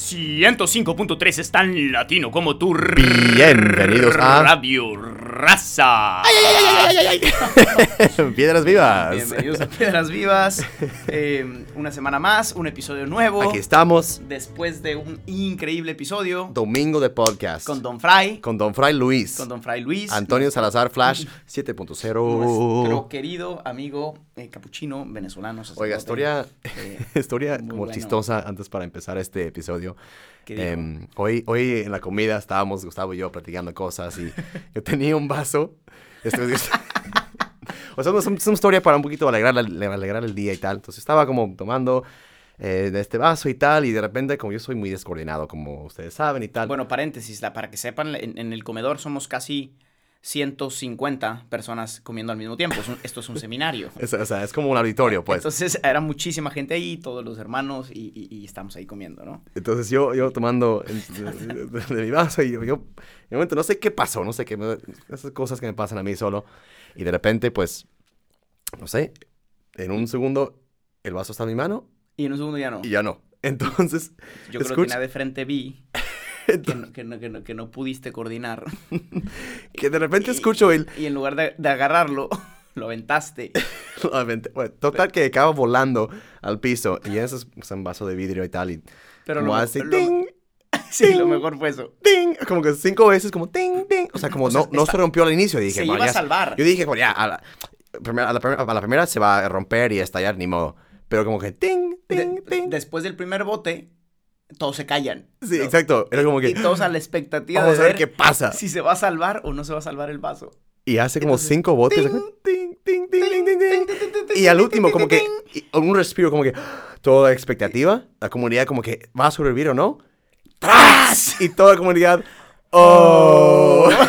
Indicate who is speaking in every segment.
Speaker 1: 105.3 es tan latino como tu
Speaker 2: Bienvenidos a
Speaker 1: Radio Raza.
Speaker 2: Piedras Vivas.
Speaker 1: Bienvenidos a Piedras Vivas. Eh, una semana más, un episodio nuevo.
Speaker 2: Aquí estamos,
Speaker 1: Después de un increíble episodio
Speaker 2: domingo de podcast.
Speaker 1: con Don Fry,
Speaker 2: Con Don Fray Luis.
Speaker 1: con Don Fry Luis.
Speaker 2: Antonio Salazar Flash
Speaker 1: Nuestro
Speaker 2: 7.0.
Speaker 1: querido amigo eh, capuchino venezolano.
Speaker 2: Oiga, historia,
Speaker 1: eh,
Speaker 2: historia
Speaker 1: muy
Speaker 2: como
Speaker 1: bueno.
Speaker 2: chistosa antes para empezar este episodio. Em, hoy, hoy en la comida estábamos Gustavo y yo platicando cosas y yo tenía un vaso. O sea, es una, es una historia para un poquito alegrar, alegrar el día y tal. Entonces estaba como tomando eh, de este vaso y tal y de repente como yo soy muy descoordinado como ustedes saben y tal.
Speaker 1: Bueno, paréntesis, la- para que sepan, en, en el comedor somos casi 150 personas comiendo al mismo tiempo. Es un- esto es un seminario.
Speaker 2: Es- o sea, es como un auditorio pues.
Speaker 1: Entonces era muchísima gente ahí, todos los hermanos, y, y- y estamos ahí comiendo, ¿no?
Speaker 2: Entonces yo, yo tomando en- de, mi vaso y yo, yo, en un momento no sé qué pasó, no sé qué, me- esas cosas que me pasan a mí solo. Y de repente, pues, no sé, en un segundo el vaso está en mi mano
Speaker 1: Y en un segundo ya no.
Speaker 2: y ya no. Entonces,
Speaker 1: Yo creo que
Speaker 2: escucha-
Speaker 1: nada de frente vi que no, que no- que no- que no pudiste coordinar.
Speaker 2: que de repente escucho el...
Speaker 1: Y en lugar de, de agarrarlo, lo aventaste.
Speaker 2: nuevamente, bueno, total que acaba volando al piso y ese es pues, un vaso de vidrio y tal. Y
Speaker 1: Pero lo,
Speaker 2: hace
Speaker 1: lo-
Speaker 2: ting,
Speaker 1: sí, lo
Speaker 2: ting.
Speaker 1: mejor fue eso.
Speaker 2: ting, como que cinco veces, como ting, ting. O sea, como
Speaker 1: O sea,
Speaker 2: no, no se rompió al inicio. Y dije,
Speaker 1: Se iba a
Speaker 2: ya-
Speaker 1: salvar.
Speaker 2: Yo dije, bueno, ya, a la, primera, a, la a la primera se va a romper y a estallar, ni modo. Pero como que ting, ting,
Speaker 1: De-
Speaker 2: ting.
Speaker 1: después del primer bote, todos se callan.
Speaker 2: sí,
Speaker 1: ¿no?
Speaker 2: exacto. Era como
Speaker 1: Y
Speaker 2: que,
Speaker 1: todos a la expectativa
Speaker 2: vamos
Speaker 1: de
Speaker 2: a ver
Speaker 1: ver
Speaker 2: qué pasa.
Speaker 1: si se va a salvar o no se va a salvar el vaso.
Speaker 2: Y hace como
Speaker 1: Entonces,
Speaker 2: cinco botes. Y al último, como que, y un respiro, como que, toda expectativa. La comunidad, como que, ¿va a sobrevivir o no? ¡Tras! Y toda la comunidad, ¡oh!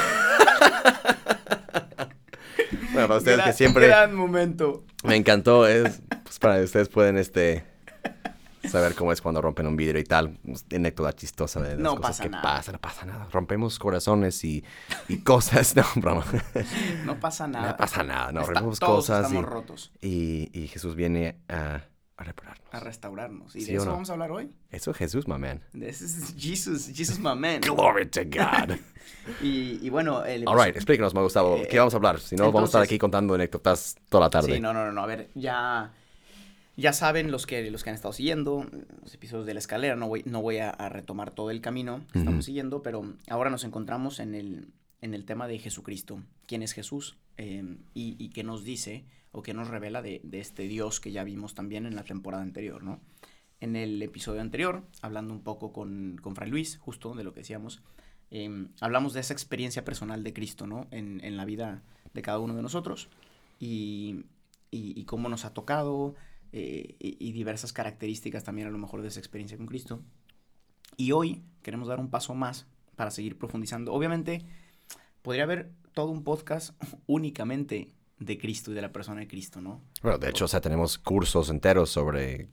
Speaker 2: bueno, para ustedes que
Speaker 1: Gran-
Speaker 2: siempre.
Speaker 1: Gran momento.
Speaker 2: Me encantó, es pues para que ustedes pueden este saber cómo es cuando rompen un vidrio y tal, anécdota chistosa de las
Speaker 1: No
Speaker 2: cosas
Speaker 1: pasa
Speaker 2: que
Speaker 1: nada.
Speaker 2: pasan, no pasa nada, rompemos corazones y, y cosas, no, broma,
Speaker 1: No pasa nada.
Speaker 2: no pasa nada, no,
Speaker 1: Está-
Speaker 2: rompemos
Speaker 1: todos
Speaker 2: cosas
Speaker 1: estamos
Speaker 2: y,
Speaker 1: rotos
Speaker 2: y, y Jesús viene a, a repararnos.
Speaker 1: a restaurarnos. ¿Y
Speaker 2: ¿Sí
Speaker 1: de eso
Speaker 2: no?
Speaker 1: vamos a hablar hoy?
Speaker 2: Eso es Jesús, my man.
Speaker 1: This is Jesus, Jesus my man.
Speaker 2: Glory to God.
Speaker 1: Y, y bueno, el
Speaker 2: All right, explícanos, me Gustavo,
Speaker 1: Eh,
Speaker 2: ¿qué vamos a hablar? Si no, vamos a estar
Speaker 1: entonces-
Speaker 2: aquí contando anécdotas toda la tarde.
Speaker 1: Sí, no, no, no, a ver, ya, ya saben los que, los que han estado siguiendo los episodios de la escalera, no voy, no voy a, a retomar todo el camino que estamos siguiendo, pero ahora nos encontramos en el, en el tema de Jesucristo, quién es Jesús eh, y, y qué nos dice o qué nos revela de, de este Dios que ya vimos también en la temporada anterior, ¿no? En el episodio anterior, hablando un poco con, con Fray Luis, justo de lo que decíamos, eh, hablamos de esa experiencia personal de Cristo, ¿no? En, en la vida de cada uno de nosotros y, y- y cómo nos ha tocado eh, y, diversas características también a lo mejor de esa experiencia con Cristo. Y hoy queremos dar un paso más para seguir profundizando. Obviamente, podría haber todo un podcast únicamente de Cristo y de la persona de Cristo, ¿no?
Speaker 2: Bueno, de hecho, o sea, tenemos cursos enteros sobre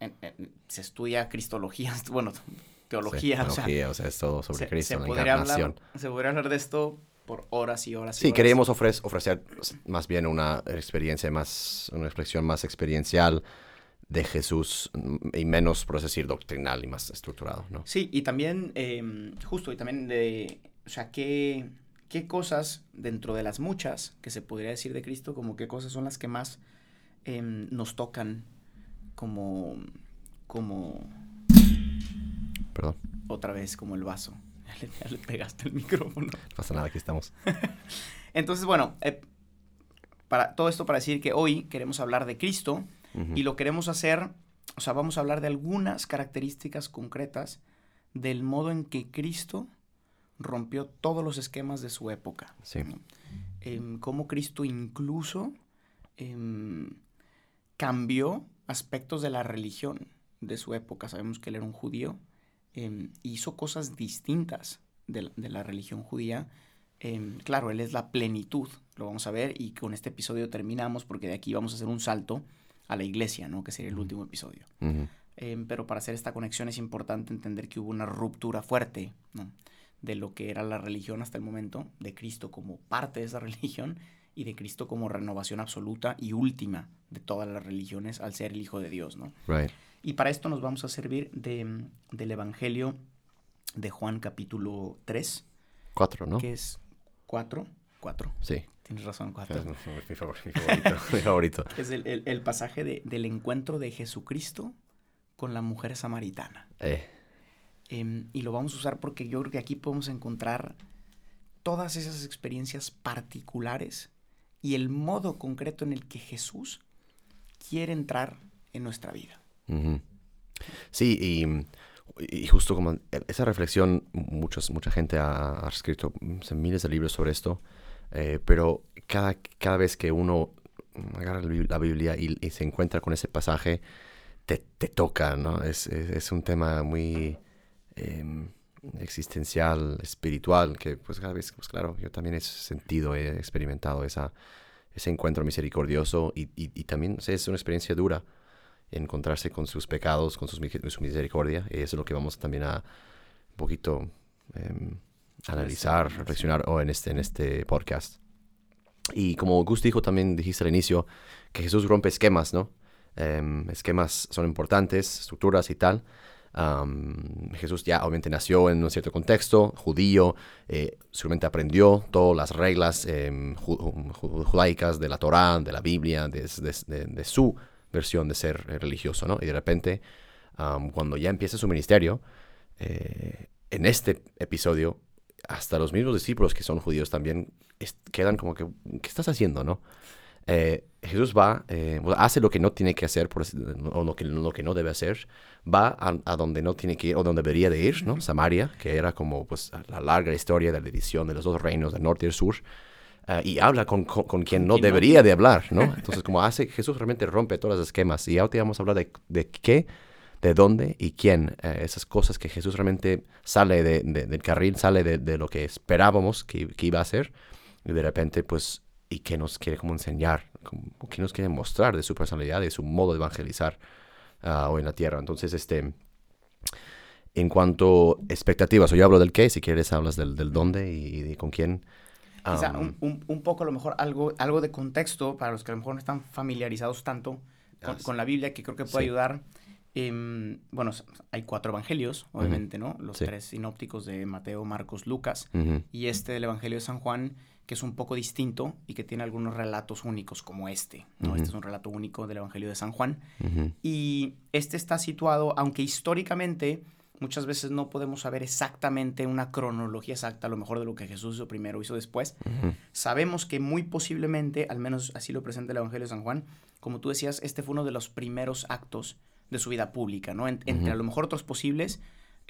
Speaker 1: En- en- se estudia cristología, bueno,
Speaker 2: sí,
Speaker 1: teología, o sea,
Speaker 2: teología, o sea, es todo sobre
Speaker 1: se,
Speaker 2: Cristo,
Speaker 1: se
Speaker 2: la
Speaker 1: podría
Speaker 2: encarnación.
Speaker 1: hablar, se podría hablar de esto por horas y horas y
Speaker 2: Sí,
Speaker 1: horas.
Speaker 2: queríamos ofre- ofrecer más bien una experiencia más, una expresión más experiencial de Jesús y menos, por así decir, doctrinal y más estructurado, ¿no?
Speaker 1: Sí, y también, em, justo, y también de, o sea, qué, qué cosas dentro de las muchas que se podría decir de Cristo, como qué cosas son las que más em, nos tocan como, como,
Speaker 2: Perdón,
Speaker 1: otra vez, como el vaso. Le, ya le pegaste el micrófono.
Speaker 2: no pasa nada, aquí estamos.
Speaker 1: Entonces, bueno, eh, para, todo esto para decir que hoy queremos hablar de Cristo y lo queremos hacer, o sea, vamos a hablar de algunas características concretas del modo en que Cristo rompió todos los esquemas de su época.
Speaker 2: Sí.
Speaker 1: ¿no? Em, cómo Cristo incluso em, cambió aspectos de la religión de su época. Sabemos que él era un judío. Em, hizo cosas distintas de la, de la religión judía. Em, claro, él es la plenitud, lo vamos a ver, y con este episodio terminamos porque de aquí vamos a hacer un salto a la iglesia, ¿no? Que sería el último episodio. Em, pero para hacer esta conexión es importante entender que hubo una ruptura fuerte ¿no? de lo que era la religión hasta el momento, de Cristo como parte de esa religión y de Cristo como renovación absoluta y última de todas las religiones al ser el Hijo de Dios. ¿no?
Speaker 2: Right.
Speaker 1: Y para esto nos vamos a servir de, del Evangelio de Juan capítulo 3.
Speaker 2: 4, ¿no?
Speaker 1: Que es 4. 4.
Speaker 2: Sí.
Speaker 1: Tienes razón, 4.
Speaker 2: Mi, favorito. mi favorito.
Speaker 1: es el, el, el pasaje de, del encuentro de Jesucristo con la mujer samaritana.
Speaker 2: Eh.
Speaker 1: Eh, y lo vamos a usar porque yo creo que aquí podemos encontrar todas esas experiencias particulares y el modo concreto en el que Jesús quiere entrar en nuestra vida.
Speaker 2: Sí, y, justo como esa reflexión, muchos, mucha gente ha, escrito miles de libros sobre esto, eh, pero cada, cada vez que uno agarra la Biblia y, se encuentra con ese pasaje, te, te toca, ¿no? Es, es, un tema muy eh, existencial, espiritual, que pues cada vez, pues claro, yo también he sentido, he experimentado esa, ese encuentro misericordioso y, y, también es una experiencia dura encontrarse con sus pecados, con sus, su misericordia, y eso es lo que vamos también a un poquito eh, analizar, reflexionar oh, en, este, en este podcast. Y como Gus dijo, también dijiste al inicio, que Jesús rompe esquemas, ¿no? Eh, esquemas son importantes, estructuras y tal. Um, Jesús ya obviamente nació en un cierto contexto, judío, eh, seguramente aprendió todas las reglas eh, judaicas de la Torá, de la Biblia, de, de, de, de, su versión de ser religioso, ¿no? Y de repente, um, cuando ya empieza su ministerio, eh, en este episodio, hasta los mismos discípulos que son judíos también quedan como que, ¿qué estás haciendo, no? Eh, Jesús va, eh, hace lo que no tiene que hacer por, o lo que, lo que no debe hacer, va a, a, donde no tiene que ir o donde debería de ir, ¿no? Samaria, que era como pues la larga historia de la división de los dos reinos, del norte y del sur, uh, y habla con, con, con quien no debería de hablar, ¿no? Entonces, como hace, Jesús realmente rompe todos los esquemas. Y ahora te vamos a hablar de, de qué, de dónde y quién. Uh, esas cosas que Jesús realmente sale de, de, del carril, sale de, lo que esperábamos que, que iba a hacer, y de repente, pues y qué nos quiere como enseñar, qué nos quiere mostrar de su personalidad, de su modo de evangelizar uh, hoy en la tierra. Entonces, este, en cuanto a expectativas, o yo hablo del qué, si quieres hablas del, del dónde y, y, con quién.
Speaker 1: Um, Quizá un, un, un, poco a lo mejor algo, algo de contexto para los que a lo mejor no están familiarizados tanto con, ah, con la Biblia, que creo que puede sí. ayudar. Eh, bueno, hay cuatro evangelios, obviamente, uh -huh. ¿no? Los sí. tres sinópticos de Mateo, Marcos, Lucas, uh -huh. y este del Evangelio de San Juan, que es un poco distinto y que tiene algunos relatos únicos como este. ¿no? Uh -huh. Este es un relato único del Evangelio de San Juan. Y este está situado, aunque históricamente muchas veces no podemos saber exactamente una cronología exacta, a lo mejor de lo que Jesús hizo primero, hizo después. Uh -huh. Sabemos que muy posiblemente, al menos así lo presenta el Evangelio de San Juan, como tú decías, este fue uno de los primeros actos de su vida pública, ¿no? En, entre a lo mejor otros posibles,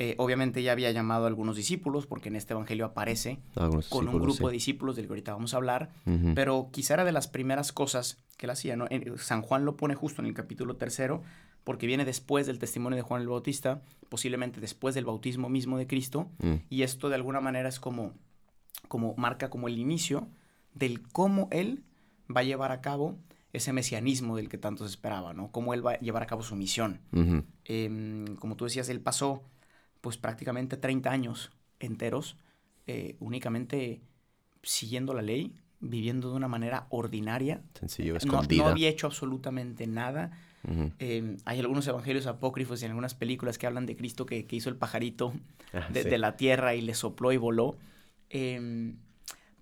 Speaker 1: eh, obviamente ya había llamado a algunos discípulos, porque en este evangelio aparece algunos con un grupo sí. de discípulos del que ahorita vamos a hablar, uh -huh. pero quizá era de las primeras cosas que él hacía, ¿no? En, San Juan lo pone justo en el capítulo tercero, porque viene después del testimonio de Juan el Bautista, posiblemente después del bautismo mismo de Cristo, -huh. y esto de alguna manera es como, como marca como el inicio del cómo él va a llevar a cabo ese mesianismo del que tanto se esperaba, ¿no? Cómo él va a llevar a cabo su misión. Uh -huh. eh, como tú decías, él pasó pues prácticamente 30 años enteros eh, únicamente siguiendo la ley, viviendo de una manera ordinaria.
Speaker 2: Sencillo, escondida.
Speaker 1: No, no había hecho absolutamente nada. Uh -huh. eh, hay algunos evangelios apócrifos y algunas películas que hablan de Cristo que, que hizo el pajarito ah, de, sí. de, la tierra y le sopló y voló. Eh,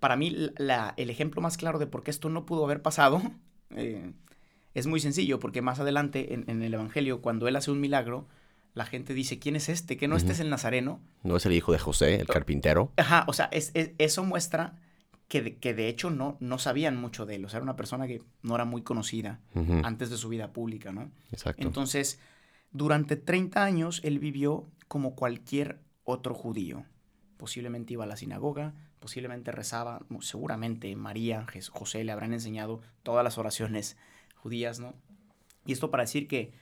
Speaker 1: para mí, la, el ejemplo más claro de por qué esto no pudo haber pasado eh, es muy sencillo, porque más adelante en, en el evangelio, cuando él hace un milagro, la gente dice, ¿quién es este? Que no uh -huh. este es el Nazareno.
Speaker 2: No es el hijo de José, el carpintero.
Speaker 1: Ajá, o sea, es, es, eso muestra que de, que de hecho no, no sabían mucho de él. O sea, era una persona que no era muy conocida uh -huh. antes de su vida pública, ¿no?
Speaker 2: Exacto.
Speaker 1: Entonces, durante 30 años él vivió como cualquier otro judío. Posiblemente iba a la sinagoga, posiblemente rezaba, seguramente María, José le habrán enseñado todas las oraciones judías, ¿no? Y esto para decir que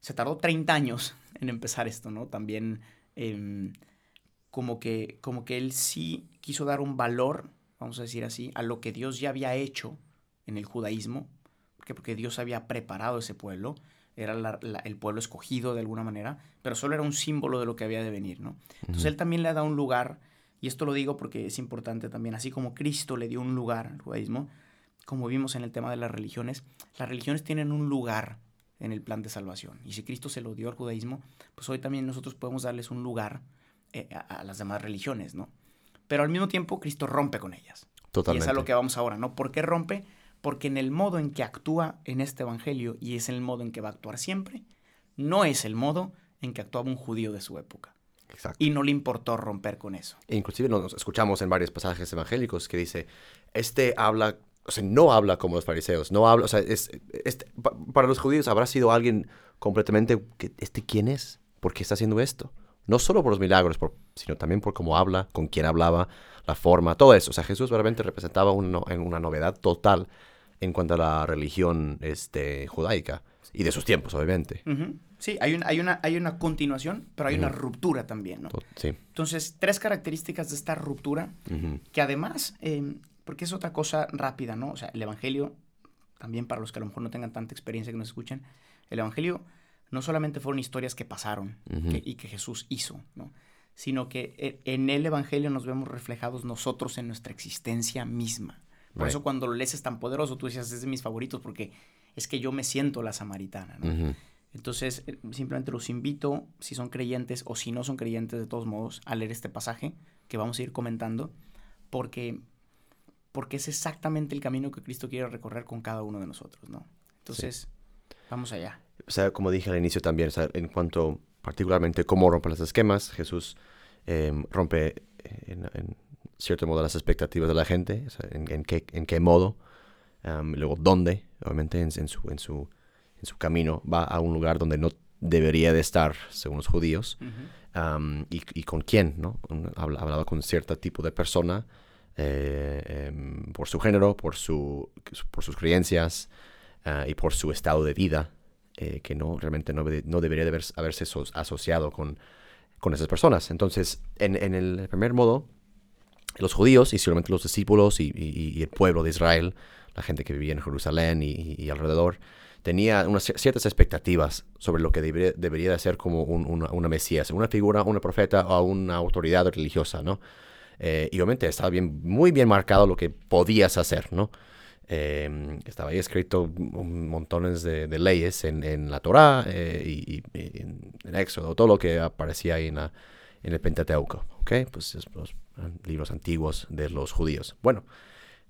Speaker 1: se tardó 30 años en empezar esto, ¿no? También eh, como, que, como que él sí quiso dar un valor, vamos a decir así, a lo que Dios ya había hecho en el judaísmo, porque, porque Dios había preparado ese pueblo, era la, la, el pueblo escogido de alguna manera, pero solo era un símbolo de lo que había de venir, ¿no? Entonces uh -huh. él también le ha dado un lugar, y esto lo digo porque es importante también, así como Cristo le dio un lugar al judaísmo, como vimos en el tema de las religiones, las religiones tienen un lugar en el plan de salvación. Y si Cristo se lo dio al judaísmo, pues hoy también nosotros podemos darles un lugar eh, a, las demás religiones, ¿no? Pero al mismo tiempo Cristo rompe con ellas.
Speaker 2: Totalmente.
Speaker 1: Y es a lo que vamos ahora, ¿no? ¿Por qué rompe? Porque en el modo en que actúa en este evangelio, y es el modo en que va a actuar siempre, no es el modo en que actuaba un judío de su época. Exacto. Y no le importó romper con eso.
Speaker 2: E inclusive nos escuchamos en varios pasajes evangélicos que dice, este habla, o sea, no habla como los fariseos, no habla, o sea, es, este, para los judíos habrá sido alguien completamente, ¿este quién es? ¿Por qué está haciendo esto? No solo por los milagros, sino también por cómo habla, con quién hablaba, la forma, todo eso. O sea, Jesús realmente representaba una, una novedad total en cuanto a la religión este, judaica y de sus tiempos, obviamente.
Speaker 1: Sí, hay, hay, una, hay una continuación, pero hay una ruptura también, ¿no?
Speaker 2: Sí.
Speaker 1: Entonces, tres características de esta ruptura, que además, em, porque es otra cosa rápida, ¿no? O sea, el Evangelio, también para los que a lo mejor no tengan tanta experiencia que nos escuchen, el Evangelio no solamente fueron historias que pasaron y que Jesús hizo, ¿no? Sino que e, en el Evangelio nos vemos reflejados nosotros en nuestra existencia misma. Por eso cuando lo lees es tan poderoso, tú decías, es de mis favoritos, porque es que yo me siento la samaritana. ¿no? Entonces, eh, simplemente los invito, si son creyentes o si no son creyentes de todos modos, a leer este pasaje que vamos a ir comentando, porque, porque es exactamente el camino que Cristo quiere recorrer con cada uno de nosotros, ¿no? Entonces, vamos allá.
Speaker 2: O sea, como dije al inicio también, en cuanto particularmente cómo rompen los esquemas, Jesús em, rompe eh, en, cierto modo las expectativas de la gente, en, qué, en qué modo, luego dónde, obviamente en, su, en, su, en su camino va a un lugar donde no debería de estar, según los judíos, y, con quién, ¿no? Hablaba con cierto tipo de persona, eh, em, por su género, por, su, por sus creencias ah, y por su estado de vida, eh, que no realmente no, no debería de haberse asociado con, con esas personas. Entonces, en, el primer modo, los judíos y solamente los discípulos y, y, el pueblo de Israel, la gente que vivía en Jerusalén y, alrededor, tenía unas ciertas expectativas sobre lo que debería, debería de ser como una, una, Mesías, una figura, una profeta o una autoridad religiosa, ¿no? Eh, y obviamente estaba bien, muy bien marcado lo que podías hacer, ¿no? Em, estaba ahí escrito montones de, leyes en, la Torá eh, y, en, Éxodo, todo lo que aparecía ahí en, el Pentateuco, ¿ok? Pues los libros antiguos de los judíos. Bueno,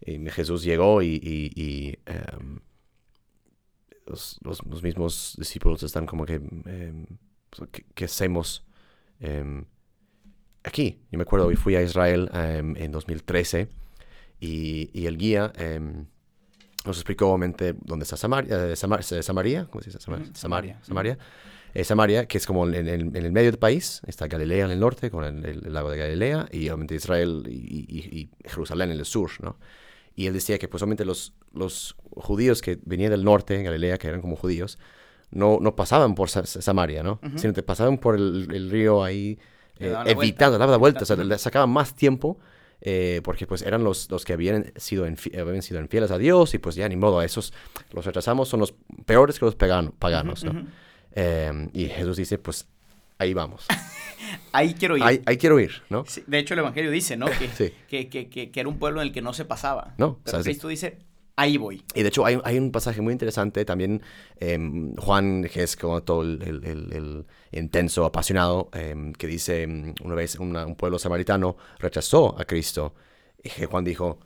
Speaker 2: Jesús llegó y, em, los, mismos discípulos están como que, em, pues, ¿qué, hacemos aquí? Yo me acuerdo, fui a Israel en 2013 y, y el guía nos explicó obviamente dónde está Samaria, eh, Samaria, ¿cómo se dice? Samaria, Samaria, eh, Samaria, que es como en, el medio del país, está Galilea en el norte, con el, lago de Galilea, y obviamente Israel y, Jerusalén en el sur, ¿no? Y él decía que pues obviamente los, los judíos que venían del norte, Galilea, que eran como judíos, no, no pasaban por Samaria, ¿no? Sino que pasaban por el, río ahí, eh, evitando, daba la vuelta, o sea, le sacaban más tiempo eh, porque pues eran los, los que habían sido, habían sido infieles a Dios y pues ya ni modo, a esos los rechazamos, son los peores que los paganos, ¿no? Em, y Jesús dice, pues ahí vamos.
Speaker 1: ahí quiero ir.
Speaker 2: Ahí, quiero ir, ¿no?
Speaker 1: de hecho, el Evangelio dice, ¿no? Que, que, que, que, era un pueblo en el que no se pasaba. No. Pero Cristo dice, ahí voy.
Speaker 2: Y de hecho hay, hay un pasaje muy interesante también, em, Juan, que es como todo el, el, intenso, apasionado, em, que dice, em, una vez un pueblo samaritano rechazó a Cristo, y Juan dijo,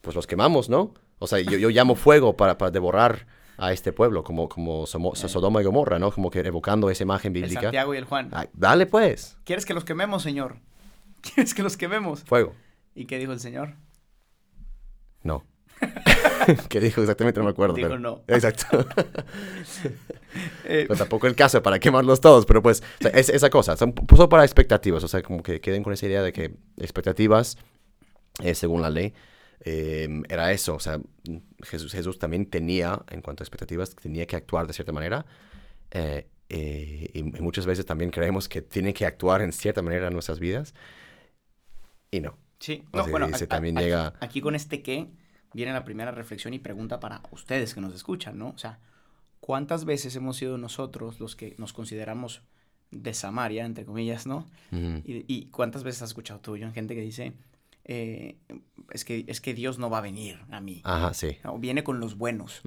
Speaker 2: pues los quemamos, ¿no? O sea, yo, yo llamo fuego para, para devorar a este pueblo, como, como eh. Sodoma y Gomorra, ¿no? Como que evocando esa imagen bíblica. El
Speaker 1: Santiago y el Juan.
Speaker 2: dale pues.
Speaker 1: ¿Quieres que los quememos, Señor? ¿Quieres que los quememos?
Speaker 2: Fuego.
Speaker 1: ¿Y qué dijo el Señor?
Speaker 2: No. ¿Qué dijo exactamente? No me acuerdo.
Speaker 1: Dijo no.
Speaker 2: Exacto. eh, pues tampoco el caso para quemarlos todos, pero pues es, esa cosa. Son, puso para expectativas, o sea, como que queden con esa idea de que expectativas, eh, según la ley, eh, era eso. O sea, Jesús, Jesús también tenía, en cuanto a expectativas, tenía que actuar de cierta manera. Eh, y muchas veces también creemos que tiene que actuar en cierta manera en nuestras vidas. Y no.
Speaker 1: Sí, no, bueno, también llega... aquí con este qué viene la primera reflexión y pregunta para ustedes que nos escuchan, ¿no? O sea, ¿cuántas veces hemos sido nosotros los que nos consideramos de Samaria, entre comillas, ¿no? y, cuántas veces has escuchado tú, yo, en gente que dice, eh, es, que, es que Dios no va a venir a mí.
Speaker 2: Ajá, sí.
Speaker 1: No, viene con los buenos,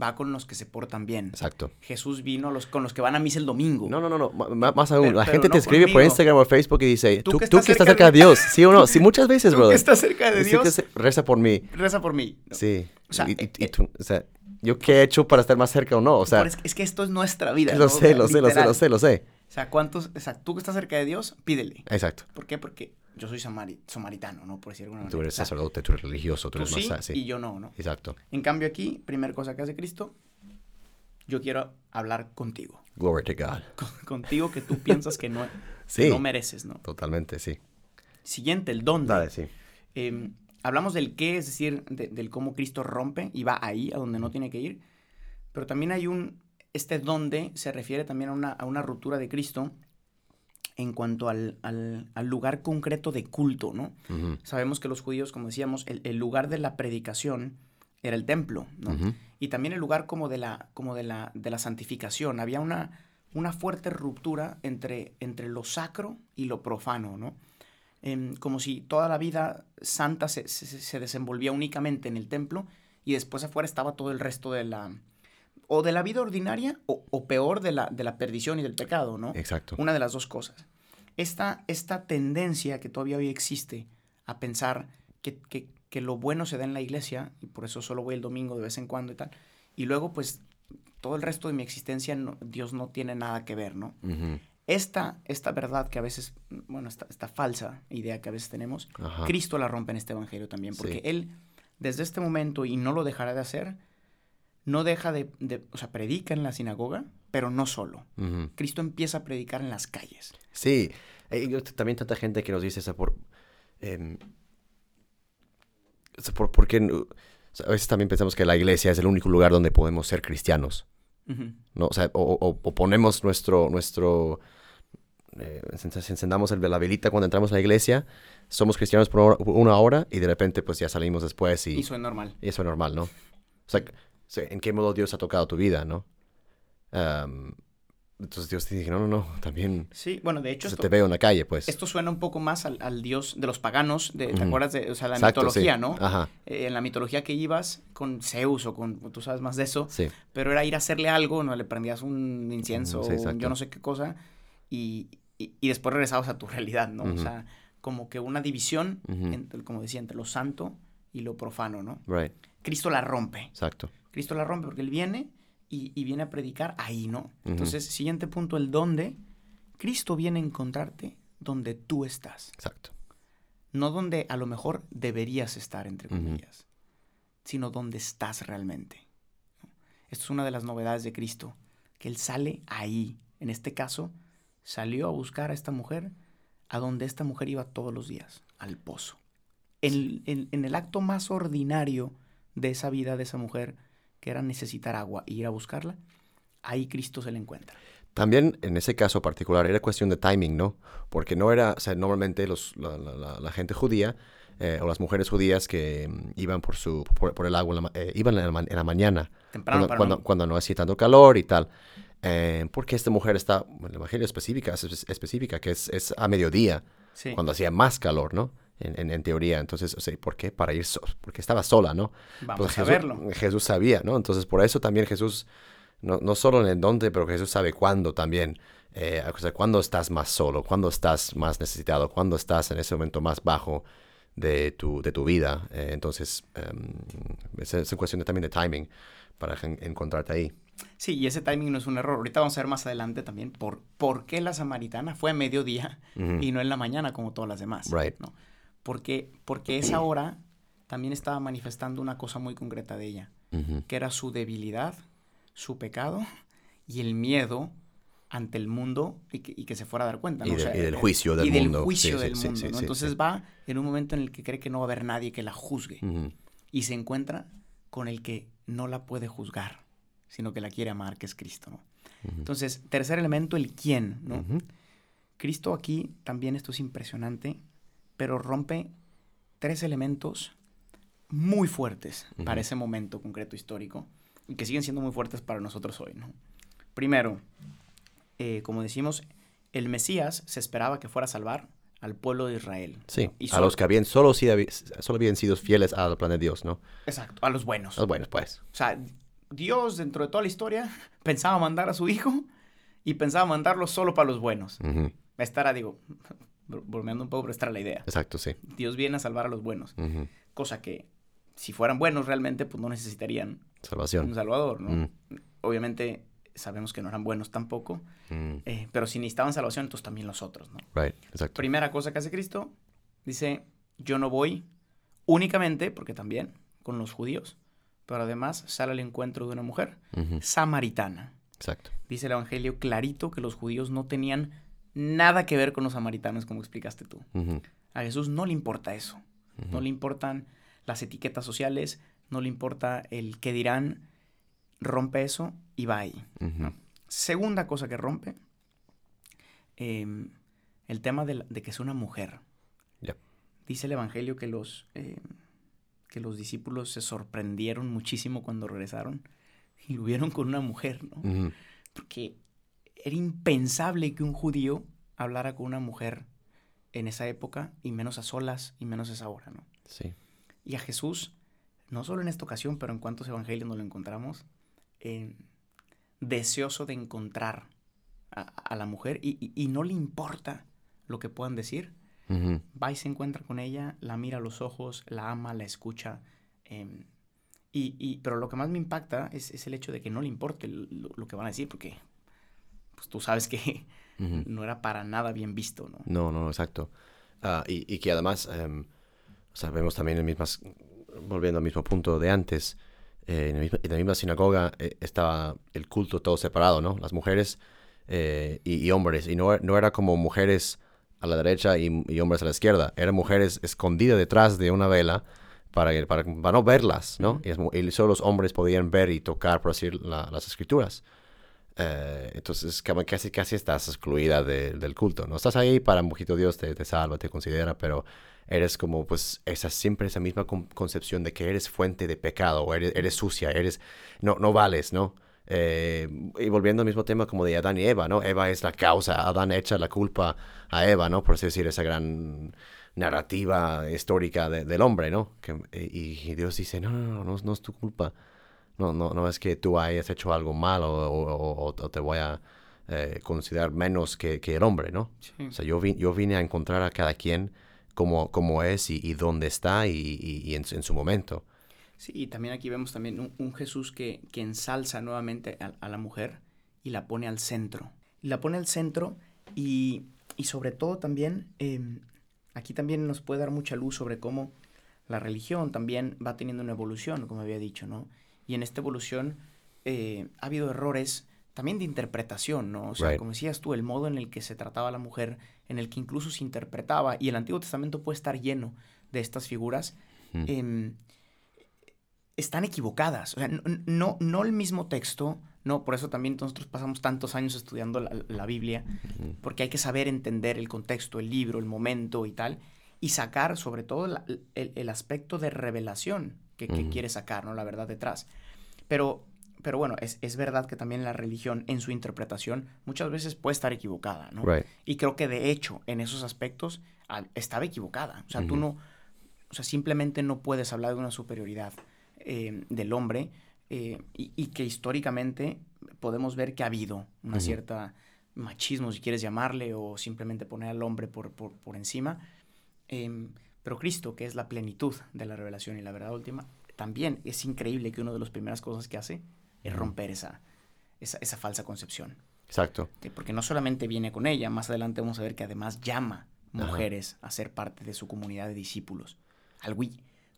Speaker 1: va con los que se portan bien.
Speaker 2: Exacto.
Speaker 1: Jesús vino los, con los que van a misa el domingo.
Speaker 2: No, no, no, no. Más aún,
Speaker 1: Pero-
Speaker 2: la
Speaker 1: pero
Speaker 2: gente
Speaker 1: no
Speaker 2: te escribe por. Instagram o Facebook y dice,
Speaker 1: Tú
Speaker 2: tú,
Speaker 1: que
Speaker 2: tú
Speaker 1: estás cerca
Speaker 2: de
Speaker 1: de-
Speaker 2: Dios. ¿Sí o no? Sí, muchas veces,
Speaker 1: que estás cerca de Dios,
Speaker 2: se- reza por mí.
Speaker 1: reza por mí. No,
Speaker 2: Sí.
Speaker 1: O sea,
Speaker 2: y,
Speaker 1: eh,
Speaker 2: y tú, o sea, ¿yo qué he hecho para estar más cerca o no? O sea,
Speaker 1: es, es que esto es nuestra vida.
Speaker 2: lo
Speaker 1: ¿no? O
Speaker 2: sé, lo sé, lo sé, lo sé, lo sé.
Speaker 1: O sea, ¿cuántos? O sea, tú que estás cerca de Dios, pídele.
Speaker 2: Exacto.
Speaker 1: ¿Por qué? Porque yo soy samari- samaritano, ¿no? Por decir de alguna
Speaker 2: Tú
Speaker 1: manera.
Speaker 2: eres
Speaker 1: O sea,
Speaker 2: sacerdote, tú eres religioso, tú
Speaker 1: tú
Speaker 2: eres
Speaker 1: sí,
Speaker 2: más... Sí,
Speaker 1: y yo no, ¿no?
Speaker 2: exacto.
Speaker 1: En cambio aquí, primera cosa que hace Cristo, yo quiero hablar contigo.
Speaker 2: Glory to God.
Speaker 1: Con- contigo que tú piensas que no, que
Speaker 2: Sí.
Speaker 1: no mereces, ¿no?
Speaker 2: Totalmente, sí.
Speaker 1: Siguiente, el dónde.
Speaker 2: Dale, sí.
Speaker 1: Eh, hablamos del qué, es decir, de- del cómo Cristo rompe y va ahí, a donde no tiene que ir. Pero también hay un, este dónde se refiere también a una, a una ruptura de Cristo en cuanto al, al- al lugar concreto de culto, ¿no? Sabemos que los judíos, como decíamos, el, el lugar de la predicación era el templo, ¿no? Y también el lugar como de la, como de la, de la santificación. Había una, una fuerte ruptura entre, entre lo sacro y lo profano, ¿no? Em, como si toda la vida santa se, se- se desenvolvía únicamente en el templo y después afuera estaba todo el resto de la... O de la vida ordinaria o, o peor de la, de la perdición y del pecado, ¿no?
Speaker 2: Exacto.
Speaker 1: Una de las dos cosas. Esta, esta tendencia que todavía hoy existe a pensar que, que- que lo bueno se da en la iglesia, y por eso solo voy el domingo de vez en cuando y tal, y luego pues todo el resto de mi existencia no- Dios no tiene nada que ver, ¿no?
Speaker 2: Ujú,
Speaker 1: Esta, esta verdad que a veces, bueno, esta, esta falsa idea que a veces tenemos,
Speaker 2: Ajá.
Speaker 1: Cristo la rompe en este evangelio también, porque
Speaker 2: Sí.
Speaker 1: Él, desde este momento, y no lo dejará de hacer, no deja de, de- o sea, predica en la sinagoga, pero no solo. Cristo empieza a predicar en las calles.
Speaker 2: Sí, hay yo- también tanta gente que nos dice, o sea, por, em, por, por o sea, a veces también pensamos que la iglesia es el único lugar donde podemos ser cristianos. ¿no? O sea, o, o- o ponemos nuestro, nuestro, eh, encend- encendamos el, la velita cuando entramos a la iglesia, somos cristianos por una hora- una hora y de repente pues ya salimos después y,
Speaker 1: Y eso es normal.
Speaker 2: y eso es normal, ¿no? O sea, sea, ¿en qué modo Dios ha tocado tu vida, no? Entonces Dios te dice, no, no, no, también
Speaker 1: Sí, bueno, de hecho,
Speaker 2: se
Speaker 1: esto,
Speaker 2: te veo en la calle, pues.
Speaker 1: esto suena un poco más al, al dios de los paganos, de, ¿te acuerdas de o sea, la
Speaker 2: Exacto,
Speaker 1: mitología,
Speaker 2: sí.
Speaker 1: ¿no?
Speaker 2: Ajá,
Speaker 1: Eh, en la mitología que ibas con Zeus o con, tú sabes más de eso,
Speaker 2: sí.
Speaker 1: pero era ir a hacerle algo, ¿no? Le prendías un incienso
Speaker 2: sí,
Speaker 1: o un yo no sé qué cosa y, y, y después regresabas a tu realidad, ¿no? O sea, como que una división, entre, como decía, entre lo santo y lo profano, ¿no?
Speaker 2: Right,
Speaker 1: Cristo la rompe.
Speaker 2: exacto.
Speaker 1: Cristo la rompe porque Él viene y, y viene a predicar ahí, ¿no? Entonces, siguiente punto, el dónde. Cristo viene a encontrarte donde tú estás,
Speaker 2: Exacto.
Speaker 1: no donde a lo mejor deberías estar, entre comillas, sino donde estás realmente. Esto es una de las novedades de Cristo, que Él sale ahí. En este caso, salió a buscar a esta mujer a donde esta mujer iba todos los días, al pozo. En, en- en el acto más ordinario de esa vida de esa mujer, que era necesitar agua e ir a buscarla, ahí Cristo se le encuentra.
Speaker 2: También en ese caso particular era cuestión de timing, ¿no? Porque no era, o sea, normalmente los, la, la- la- la gente judía eh, o las mujeres judías que mm, iban por, su, por, por el agua, en la eh, iban en la, ma- en la mañana,
Speaker 1: Temprano
Speaker 2: cuando, cuando,
Speaker 1: no-
Speaker 2: cuando no hacía tanto calor y tal. Eh, porque esta mujer está, bueno, el evangelio específica, es es- específica, que es, es a mediodía,
Speaker 1: Sí.
Speaker 2: cuando hacía más calor, ¿no? En, en- en teoría. Entonces, o sea, ¿por qué? Para ir, so- porque estaba sola, ¿no?
Speaker 1: Vamos
Speaker 2: Pues
Speaker 1: a
Speaker 2: Jesús,
Speaker 1: verlo.
Speaker 2: Jesús sabía, ¿no? Entonces, por eso también Jesús, no, no solo en el dónde, pero Jesús sabe cuándo también. Eh, o sea, cuándo estás más solo, cuándo estás más necesitado, cuándo estás en ese momento más bajo de tu, de tu vida. Eh, entonces, em, es, es cuestión de- también de timing para en- encontrarte ahí.
Speaker 1: Sí, y ese timing no es un error. Ahorita vamos a ver más adelante también por, por qué la samaritana fue a mediodía y no en la mañana como todas las demás.
Speaker 2: Right.
Speaker 1: ¿no? Porque, porque esa hora también estaba manifestando una cosa muy concreta de ella,
Speaker 2: Ujú.
Speaker 1: que era su debilidad, su pecado y el miedo ante el mundo y que, y que se fuera a dar cuenta.
Speaker 2: Y
Speaker 1: ¿no? O
Speaker 2: de-
Speaker 1: sea,
Speaker 2: y del juicio del
Speaker 1: y del
Speaker 2: mundo.
Speaker 1: juicio
Speaker 2: Sí,
Speaker 1: del
Speaker 2: sí,
Speaker 1: mundo.
Speaker 2: sí,
Speaker 1: ¿no? Entonces va en un momento en el que cree que no va a haber nadie que la juzgue
Speaker 2: Ujú.
Speaker 1: y se encuentra con el que no la puede juzgar, sino que la quiere amar, que es Cristo. ¿no?
Speaker 2: Ujú.
Speaker 1: Entonces, tercer elemento, el quién. ¿no? Cristo aquí, también esto es impresionante, pero rompe tres elementos muy fuertes para ese momento concreto histórico y que siguen siendo muy fuertes para nosotros hoy. ¿no? Primero, eh, como decimos, el Mesías se esperaba que fuera a salvar al pueblo de Israel.
Speaker 2: Sí,
Speaker 1: Y
Speaker 2: a los que habían solo, sido, solo habían sido fieles al plan de Dios, ¿no?
Speaker 1: Exacto, a los buenos.
Speaker 2: Los buenos, pues.
Speaker 1: O sea, Dios dentro de toda la historia pensaba mandar a su hijo y pensaba mandarlo solo para los buenos.
Speaker 2: Ujú,
Speaker 1: Esta era, digo, bromeando un poco, pero esta era la idea.
Speaker 2: Exacto, sí.
Speaker 1: Dios viene a salvar a los buenos. Cosa que, si fueran buenos realmente, pues no necesitarían un
Speaker 2: Salvación.
Speaker 1: salvador, ¿no?
Speaker 2: Mm,
Speaker 1: Obviamente sabemos que no eran buenos tampoco,
Speaker 2: mm,
Speaker 1: eh, pero si necesitaban salvación, entonces también los otros, ¿no?
Speaker 2: right, exacto.
Speaker 1: Primera cosa que hace Cristo, dice, yo no voy únicamente, porque también, con los judíos, pero además sale al encuentro de una mujer samaritana.
Speaker 2: Exacto.
Speaker 1: Dice el Evangelio clarito que los judíos no tenían nada que ver con los samaritanos, como explicaste tú. A Jesús no le importa eso. No le importan las etiquetas sociales, no le importa el qué dirán. Rompe eso y va ahí. Segunda cosa que rompe, em, el tema de, la- de que es una mujer. Dice el Evangelio que los, em, que los discípulos se sorprendieron muchísimo cuando regresaron y lo vieron con una mujer, ¿no? Porque era impensable que un judío hablara con una mujer en esa época y menos a solas y menos a esa hora, ¿no?
Speaker 2: Sí.
Speaker 1: Y a Jesús, no solo en esta ocasión, pero en cuantos evangelios nos lo encontramos, eh, deseoso de encontrar a, a la mujer y, y- y no le importa lo que puedan decir. Va y se encuentra con ella, la mira a los ojos, la ama, la escucha. em, y, y- pero lo que más me impacta es, es el hecho de que no le importe lo, lo que van a decir, porque pues, tú sabes que no era para nada bien visto, ¿no?
Speaker 2: No, no, exacto. Ah, y, y que además, em, vemos también en mismas, volviendo al mismo punto de antes, eh, en, la misma, en la misma sinagoga eh, estaba el culto todo separado, ¿no? Las mujeres eh, y, y hombres, y no, no era como mujeres a la derecha y, y hombres a la izquierda, eran mujeres escondidas detrás de una vela para, para, para no verlas, ¿no? Y, es mu- y solo los hombres podían ver y tocar, por decir, la- las escrituras. Eh, entonces, casi, casi estás excluida de- del culto, ¿no? Estás ahí para poquito Dios te, te salva, te considera, pero eres como, pues, esa, siempre esa misma con- concepción de que eres fuente de pecado, o eres, sucia, eres, no, no vales, ¿no? Eh, y volviendo al mismo tema como de Adán y Eva, ¿no? Eva es la causa, Adán echa la culpa a Eva, ¿no? Por así decir, esa gran narrativa histórica de- del hombre, ¿no? Y, Dios dice, no, no, no, no es tu culpa. No, no, no es que tú hayas hecho algo malo o, o- o- o te voy a eh, considerar menos que, que el hombre, ¿no? O sea, yo, vi- yo vine a encontrar a cada quien como, como es y, y dónde está y, y- y en, su- en su momento.
Speaker 1: Sí, y también aquí vemos también un, un Jesús que, que ensalza nuevamente a, a la mujer y la pone al centro. Y la pone al centro y, y sobre todo también, eh, aquí también nos puede dar mucha luz sobre cómo la religión también va teniendo una evolución, como había dicho, ¿no? Y en esta evolución eh, ha habido errores también de interpretación, ¿no? O sea,
Speaker 2: Right.
Speaker 1: como decías tú, el modo en el que se trataba a la mujer, en el que incluso se interpretaba, y el Antiguo Testamento puede estar lleno de estas figuras,
Speaker 2: Mm.
Speaker 1: em, están equivocadas. O sea, no, no, no el mismo texto, no, por eso también nosotros pasamos tantos años estudiando la, la Biblia, porque hay que saber entender el contexto, el libro, el momento y tal, y sacar sobre todo la- el, el aspecto de revelación que, que
Speaker 2: Ujú.
Speaker 1: quiere sacar, ¿no? La verdad detrás. Pero, pero bueno, es, es verdad que también la religión en su interpretación muchas veces puede estar equivocada, ¿no?
Speaker 2: Right.
Speaker 1: Y creo que de hecho, en esos aspectos, estaba equivocada. O sea, tú
Speaker 2: Ujú.
Speaker 1: no, o sea, simplemente no puedes hablar de una superioridad eh, del hombre eh, y, y que históricamente podemos ver que ha habido una
Speaker 2: Ujú.
Speaker 1: cierta machismo, si quieres llamarle, o simplemente poner al hombre por, por, por encima. Em, pero Cristo, que es la plenitud de la revelación y la verdad última, también es increíble que una de las primeras cosas que hace es romper esa, esa, esa falsa concepción.
Speaker 2: Exacto.
Speaker 1: Eh, Porque no solamente viene con ella, más adelante vamos a ver que además llama
Speaker 2: Ajá.
Speaker 1: mujeres a ser parte de su comunidad de discípulos. Algo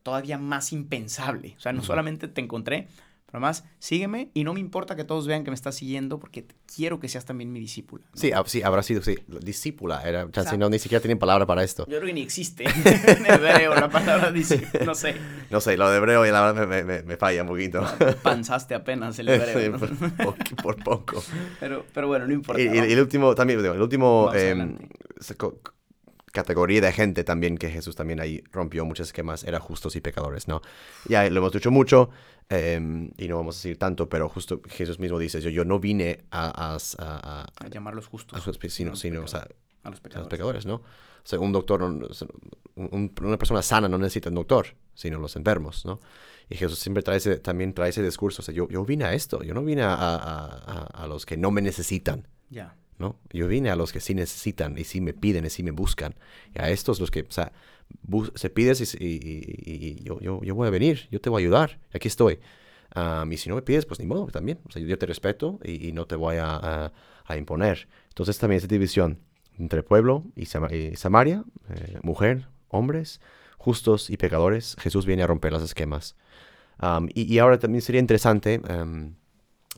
Speaker 1: todavía más impensable. O sea, no solamente te encontré, pero además sígueme y no me importa que todos vean que me estás siguiendo porque quiero que seas también mi discípula. ¿no?
Speaker 2: Sí, ah, sí, habrá sido, sí, discípula. Era, chance,
Speaker 1: Exacto.
Speaker 2: no, ni siquiera tienen palabra para esto.
Speaker 1: Yo creo que ni existe en hebreo la palabra discípulo. No sé.
Speaker 2: No sé, lo de hebreo y la verdad me, me- me falla un poquito.
Speaker 1: Panzaste apenas el hebreo.
Speaker 2: Sí,
Speaker 1: ¿no?
Speaker 2: por, por- por poco.
Speaker 1: pero, pero bueno, no importa.
Speaker 2: Y, y- el último, también, el último co- categoría de gente también que Jesús también ahí rompió muchos esquemas, era justos y pecadores, ¿no? Ya lo hemos dicho mucho em, y no vamos a decir tanto, pero justo Jesús mismo dice, yo, yo no vine a, a, a- a-
Speaker 1: a llamarlos justos.
Speaker 2: a sino,
Speaker 1: no
Speaker 2: sino, o sea,
Speaker 1: A los
Speaker 2: a
Speaker 1: pecadores.
Speaker 2: los pecadores, ¿no? O sea, un doctor, no- un- una persona sana no necesita un doctor, sino los enfermos, ¿no? Y Jesús siempre trae ese, también trae ese discurso, o sea, yo, yo vine a esto, yo no vine a, a- a- a los que no me necesitan,
Speaker 1: Ya.
Speaker 2: ¿No? Yo vine a los que sí necesitan y sí me piden y sí me buscan. Y a estos los que, o sea, se pides y, yo, yo, yo voy a venir, yo te voy a ayudar, aquí estoy. Am, y si no me pides, pues ni modo, también. O sea, yo te respeto y, no te voy a, a- a imponer. Entonces también esa división entre pueblo y, Sama- y Samaria, eh, mujer, hombres, justos y pecadores, Jesús viene a romper los esquemas. Y, ahora también sería interesante em,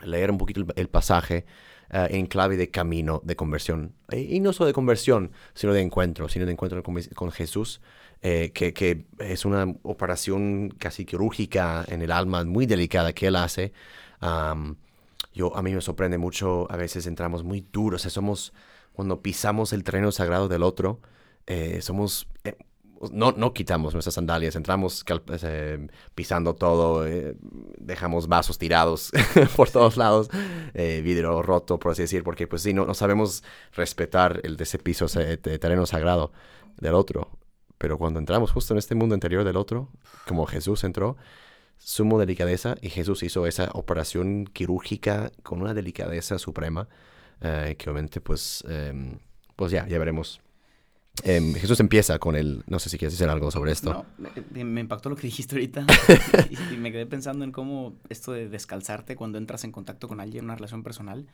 Speaker 2: leer un poquito el pasaje eh, en clave de camino de conversión. E- Y, no solo de conversión, sino de encuentro, sino de encuentro con, Jesús, eh, que, que es una operación casi quirúrgica en el alma muy delicada que Él hace. Yo, a mí me sorprende mucho, a veces entramos muy duros, o sea, somos, cuando pisamos el terreno sagrado del otro, eh, somos... no, no quitamos nuestras sandalias, entramos eh, pisando todo, eh, dejamos vasos tirados por todos lados, eh, vidrio roto, por así decir, porque pues sí, no, no sabemos respetar el de ese piso, ese terreno sagrado del otro. Pero cuando entramos justo en este mundo interior del otro, como Jesús entró, sumo delicadeza y Jesús hizo esa operación quirúrgica con una delicadeza suprema, eh, que obviamente pues, em, pues ya, ya veremos. Em, Jesús empieza con el, no sé si quieres decir algo sobre esto.
Speaker 1: No, me, me impactó lo que dijiste ahorita y, y me quedé pensando en cómo esto de descalzarte cuando entras en contacto con alguien en una relación personal,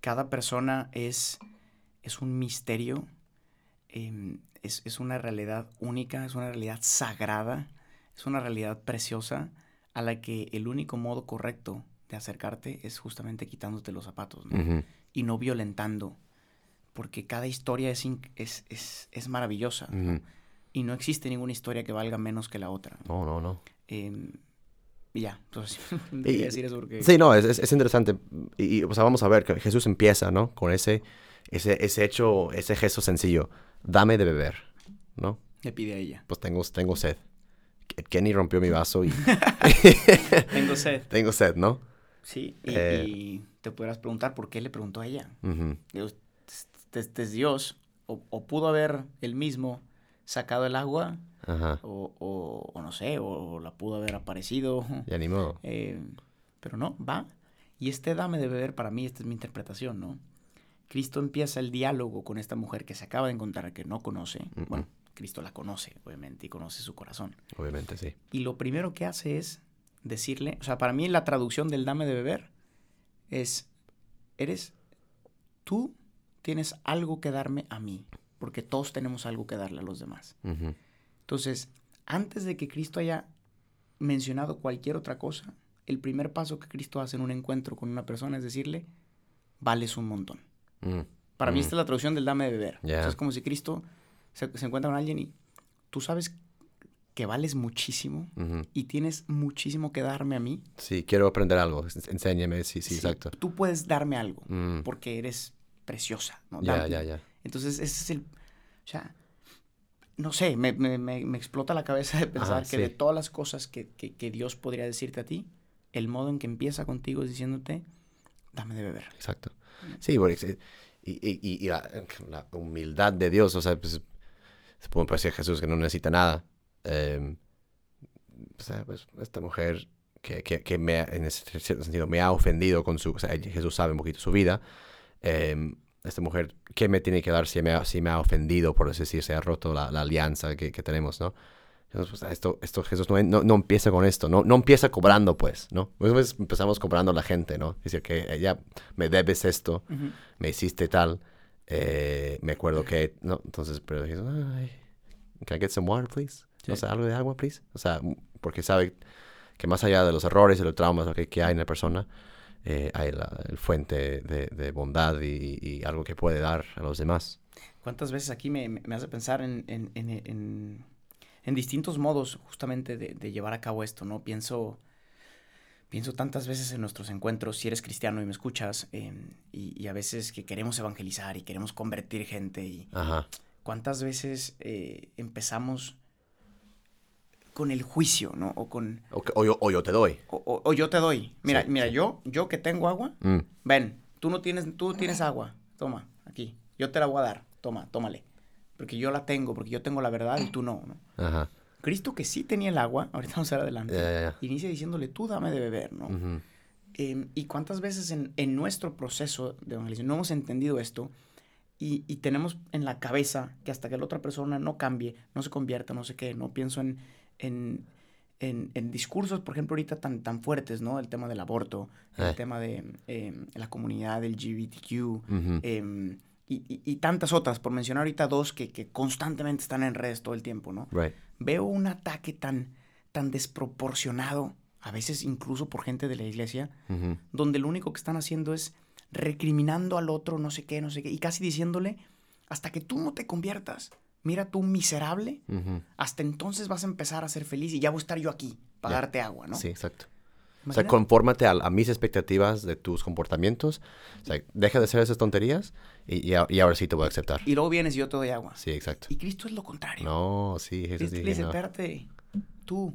Speaker 1: cada persona es, es un misterio, em, es, es una realidad única, es una realidad sagrada, es una realidad preciosa a la que el único modo correcto de acercarte es justamente quitándote los zapatos y no violentando, porque cada historia es, es, es, es maravillosa y no existe ninguna historia que valga menos que la otra.
Speaker 2: No, no, no.
Speaker 1: Em, y ya, entonces
Speaker 2: Y-
Speaker 1: decir eso porque...
Speaker 2: Sí, no, es, es- es interesante. Y, y, o sea, vamos a ver que Jesús empieza, ¿no? Con ese, ese, ese hecho, ese gesto sencillo. Dame de beber, ¿no?
Speaker 1: Le pide a ella.
Speaker 2: Pues tengo, tengo sed. Ke- Kenny rompió mi vaso y
Speaker 1: Tengo sed.
Speaker 2: tengo sed, ¿no?
Speaker 1: Sí, y,
Speaker 2: Eh.
Speaker 1: y te podrás preguntar por qué le preguntó a ella. Digo, este este es Dios, o, o pudo haber él mismo sacado el agua,
Speaker 2: Ajá.
Speaker 1: o, o- o no sé, o, la pudo haber aparecido.
Speaker 2: Ya ni modo.
Speaker 1: eh, pero no, va. Y este dame de beber, para mí, esta es mi interpretación, ¿no? Cristo empieza el diálogo con esta mujer que se acaba de encontrar, que no conoce. Bueno, Cristo la conoce, obviamente, y conoce su corazón.
Speaker 2: Obviamente, sí.
Speaker 1: Y lo primero que hace es decirle, o sea, para mí la traducción del dame de beber es, eres, tú tienes algo que darme a mí, porque todos tenemos algo que darle a los demás. Entonces, antes de que Cristo haya mencionado cualquier otra cosa, el primer paso que Cristo hace en un encuentro con una persona es decirle, vales un montón.
Speaker 2: mm,
Speaker 1: Para mí
Speaker 2: mm.
Speaker 1: esta es la traducción del dame de beber.
Speaker 2: Ya.
Speaker 1: es como si Cristo se, se encuentra con alguien y tú sabes que vales muchísimo y tienes muchísimo que darme a mí.
Speaker 2: Sí, quiero aprender algo. ens- Enséñame, sí, sí, exacto.
Speaker 1: Tú puedes darme algo
Speaker 2: Mm,
Speaker 1: porque eres preciosa, ¿no?
Speaker 2: Ya, ya, ya.
Speaker 1: Entonces, ese es el... O sea, no sé, me, me- me- me explota la cabeza de pensar
Speaker 2: Ajá,
Speaker 1: que
Speaker 2: sí.
Speaker 1: de todas las cosas que, que- que Dios podría decirte a ti, el modo en que empieza contigo es diciéndote, dame de beber.
Speaker 2: Exacto. Sí, porque y, y- y- la, la humildad de Dios, o sea, pues, se puede decir Jesús que no necesita nada. eh, o sea, pues, esta mujer que, que, que me, en ese cierto sentido me ha ofendido con su, o sea, Jesús sabe un poquito su vida. Eh, esta mujer, ¿qué me tiene que dar si me ha, si me ha ofendido, por decir, se ha roto la, la alianza que, que tenemos, ¿no? Entonces, pues, esto, esto Jesús no, no, no empieza con esto, ¿no? No empieza cobrando, pues, ¿no? Muchas veces empezamos cobrando a la gente, ¿no? Es decir, que ya me debes esto, me hiciste tal, eh, me acuerdo que, no, entonces, pero dices, ay, can I get some water, please? O
Speaker 1: Sí.
Speaker 2: sea, algo de agua, please. O sea, porque sabe que más allá de los errores y los traumas que, que hay en la persona, eh, hay la el fuente de, de bondad y, y algo que puede dar a los demás.
Speaker 1: ¿Cuántas veces aquí me, hace pensar en, en- en- en- en distintos modos justamente de, de llevar a cabo esto, ¿no? Pienso, pienso tantas veces en nuestros encuentros, si eres cristiano y me escuchas, em, y, y a veces que queremos evangelizar y queremos convertir gente, y
Speaker 2: Ajá.
Speaker 1: cuántas veces eh, empezamos con el juicio, ¿no? O con,
Speaker 2: O, o yo, o yo te doy.
Speaker 1: o, o- yo te doy, mira,
Speaker 2: Sí,
Speaker 1: mira,
Speaker 2: sí.
Speaker 1: yo, yo que tengo agua,
Speaker 2: Mm,
Speaker 1: ven, tú no tienes, tú tienes agua, toma, aquí, yo te la voy a dar. toma, tómale. Porque yo la tengo, porque yo tengo la verdad y tú no, ¿no?
Speaker 2: Ajá.
Speaker 1: Cristo que sí tenía el agua, ahorita vamos a ver adelante,
Speaker 2: ya, ya.
Speaker 1: inicia diciéndole, tú dame de beber, ¿no?
Speaker 2: Ujú.
Speaker 1: Eh, y cuántas veces en, en nuestro proceso de evangelización no hemos entendido esto y, y tenemos en la cabeza que hasta que la otra persona no cambie, no se convierta, no sé qué, no pienso en, en, en, en discursos, por ejemplo, ahorita tan, tan fuertes, ¿no? El tema del aborto, el
Speaker 2: Eh.
Speaker 1: tema de eh, la comunidad LGBTQ
Speaker 2: Ujú.
Speaker 1: em, y, y- y tantas otras, por mencionar ahorita dos que, que constantemente están en redes todo el tiempo, ¿no?
Speaker 2: Right.
Speaker 1: veo un ataque tan, tan desproporcionado, a veces incluso por gente de la iglesia, donde lo único que están haciendo es recriminando al otro, no sé qué, no sé qué, y casi diciéndole, hasta que tú no te conviertas, mira tú miserable, hasta entonces vas a empezar a ser feliz y ya voy a estar yo aquí para
Speaker 2: Ya.
Speaker 1: darte agua, ¿no?
Speaker 2: Sí, exacto. O sea,
Speaker 1: Imagínate-
Speaker 2: confórmate a, a mis expectativas de tus comportamientos. O sea, deja de hacer esas tonterías y, y, a- y ahora sí te voy a aceptar.
Speaker 1: Y luego vienes y yo te doy agua.
Speaker 2: Sí, exacto.
Speaker 1: Y Cristo es lo contrario.
Speaker 2: No, sí, Jesús
Speaker 1: Cristo dice,
Speaker 2: no.
Speaker 1: espérate, tú,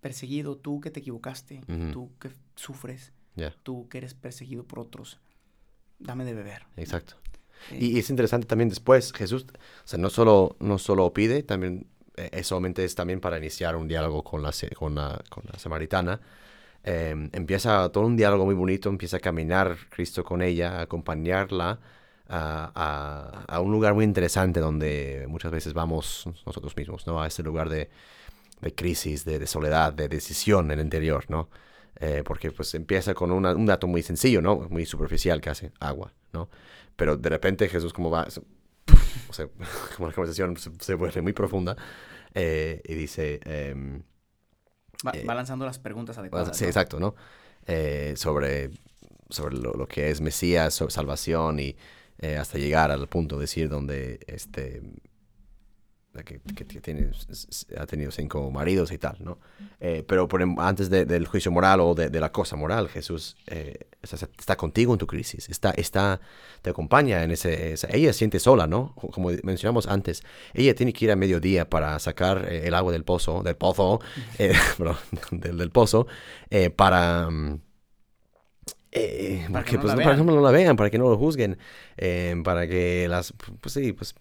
Speaker 1: perseguido, tú que te equivocaste, tú que sufres, tú que eres perseguido por otros, dame de beber.
Speaker 2: exacto. Y, y es interesante también después, Jesús, o sea, no solo, no solo pide, también, eh, solamente es también para iniciar un diálogo con la, con la, con la samaritana. Eh, empieza todo un diálogo muy bonito, empieza a caminar Cristo con ella, a acompañarla a, a- a un lugar muy interesante donde muchas veces vamos nosotros mismos, ¿no? A ese lugar de, de crisis, de, de soledad, de decisión en el interior, ¿no? Eh, porque pues empieza con una- un dato muy sencillo, ¿no? Muy superficial hace agua, ¿no? Pero de repente Jesús como va, se- o sea, como la conversación se, se vuelve muy profunda eh, y dice, em,
Speaker 1: va,
Speaker 2: eh,
Speaker 1: va lanzando las preguntas adecuadas.
Speaker 2: sí,
Speaker 1: ¿no?
Speaker 2: exacto, ¿no? Eh, sobre sobre lo, lo que es Mesías, sobre salvación y eh, hasta llegar al punto de decir donde este que, que- que tiene, ha tenido cinco maridos y tal, ¿no? Eh, pero por em- antes de- del juicio moral o de, de la cosa moral, Jesús eh, está, contigo en tu crisis, está, está, te acompaña en ese, ella se siente sola, ¿no? Co- Como mencionamos antes, ella tiene que ir a mediodía para sacar eh, el agua del pozo, del pozo, eh, del pozo, eh, para... mm, eh,
Speaker 1: Para
Speaker 2: porque,
Speaker 1: que no
Speaker 2: pues,
Speaker 1: la
Speaker 2: para que no la vean, para que no lo juzguen, eh, para que las, pues sí, pues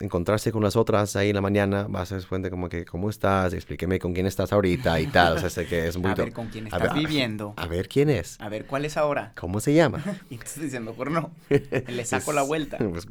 Speaker 2: encontrarse con las otras ahí en la mañana, vas a dar cuenta como que, ¿cómo estás? Explíqueme con quién estás ahorita y tal, o sea, sé que es un
Speaker 1: A ver con quién
Speaker 2: a
Speaker 1: estás
Speaker 2: a-
Speaker 1: viviendo.
Speaker 2: A ver quién es,
Speaker 1: A ver cuál es ahora.
Speaker 2: cómo se llama.
Speaker 1: Y te estoy diciendo, pues no. Le saco la vuelta.
Speaker 2: Pues,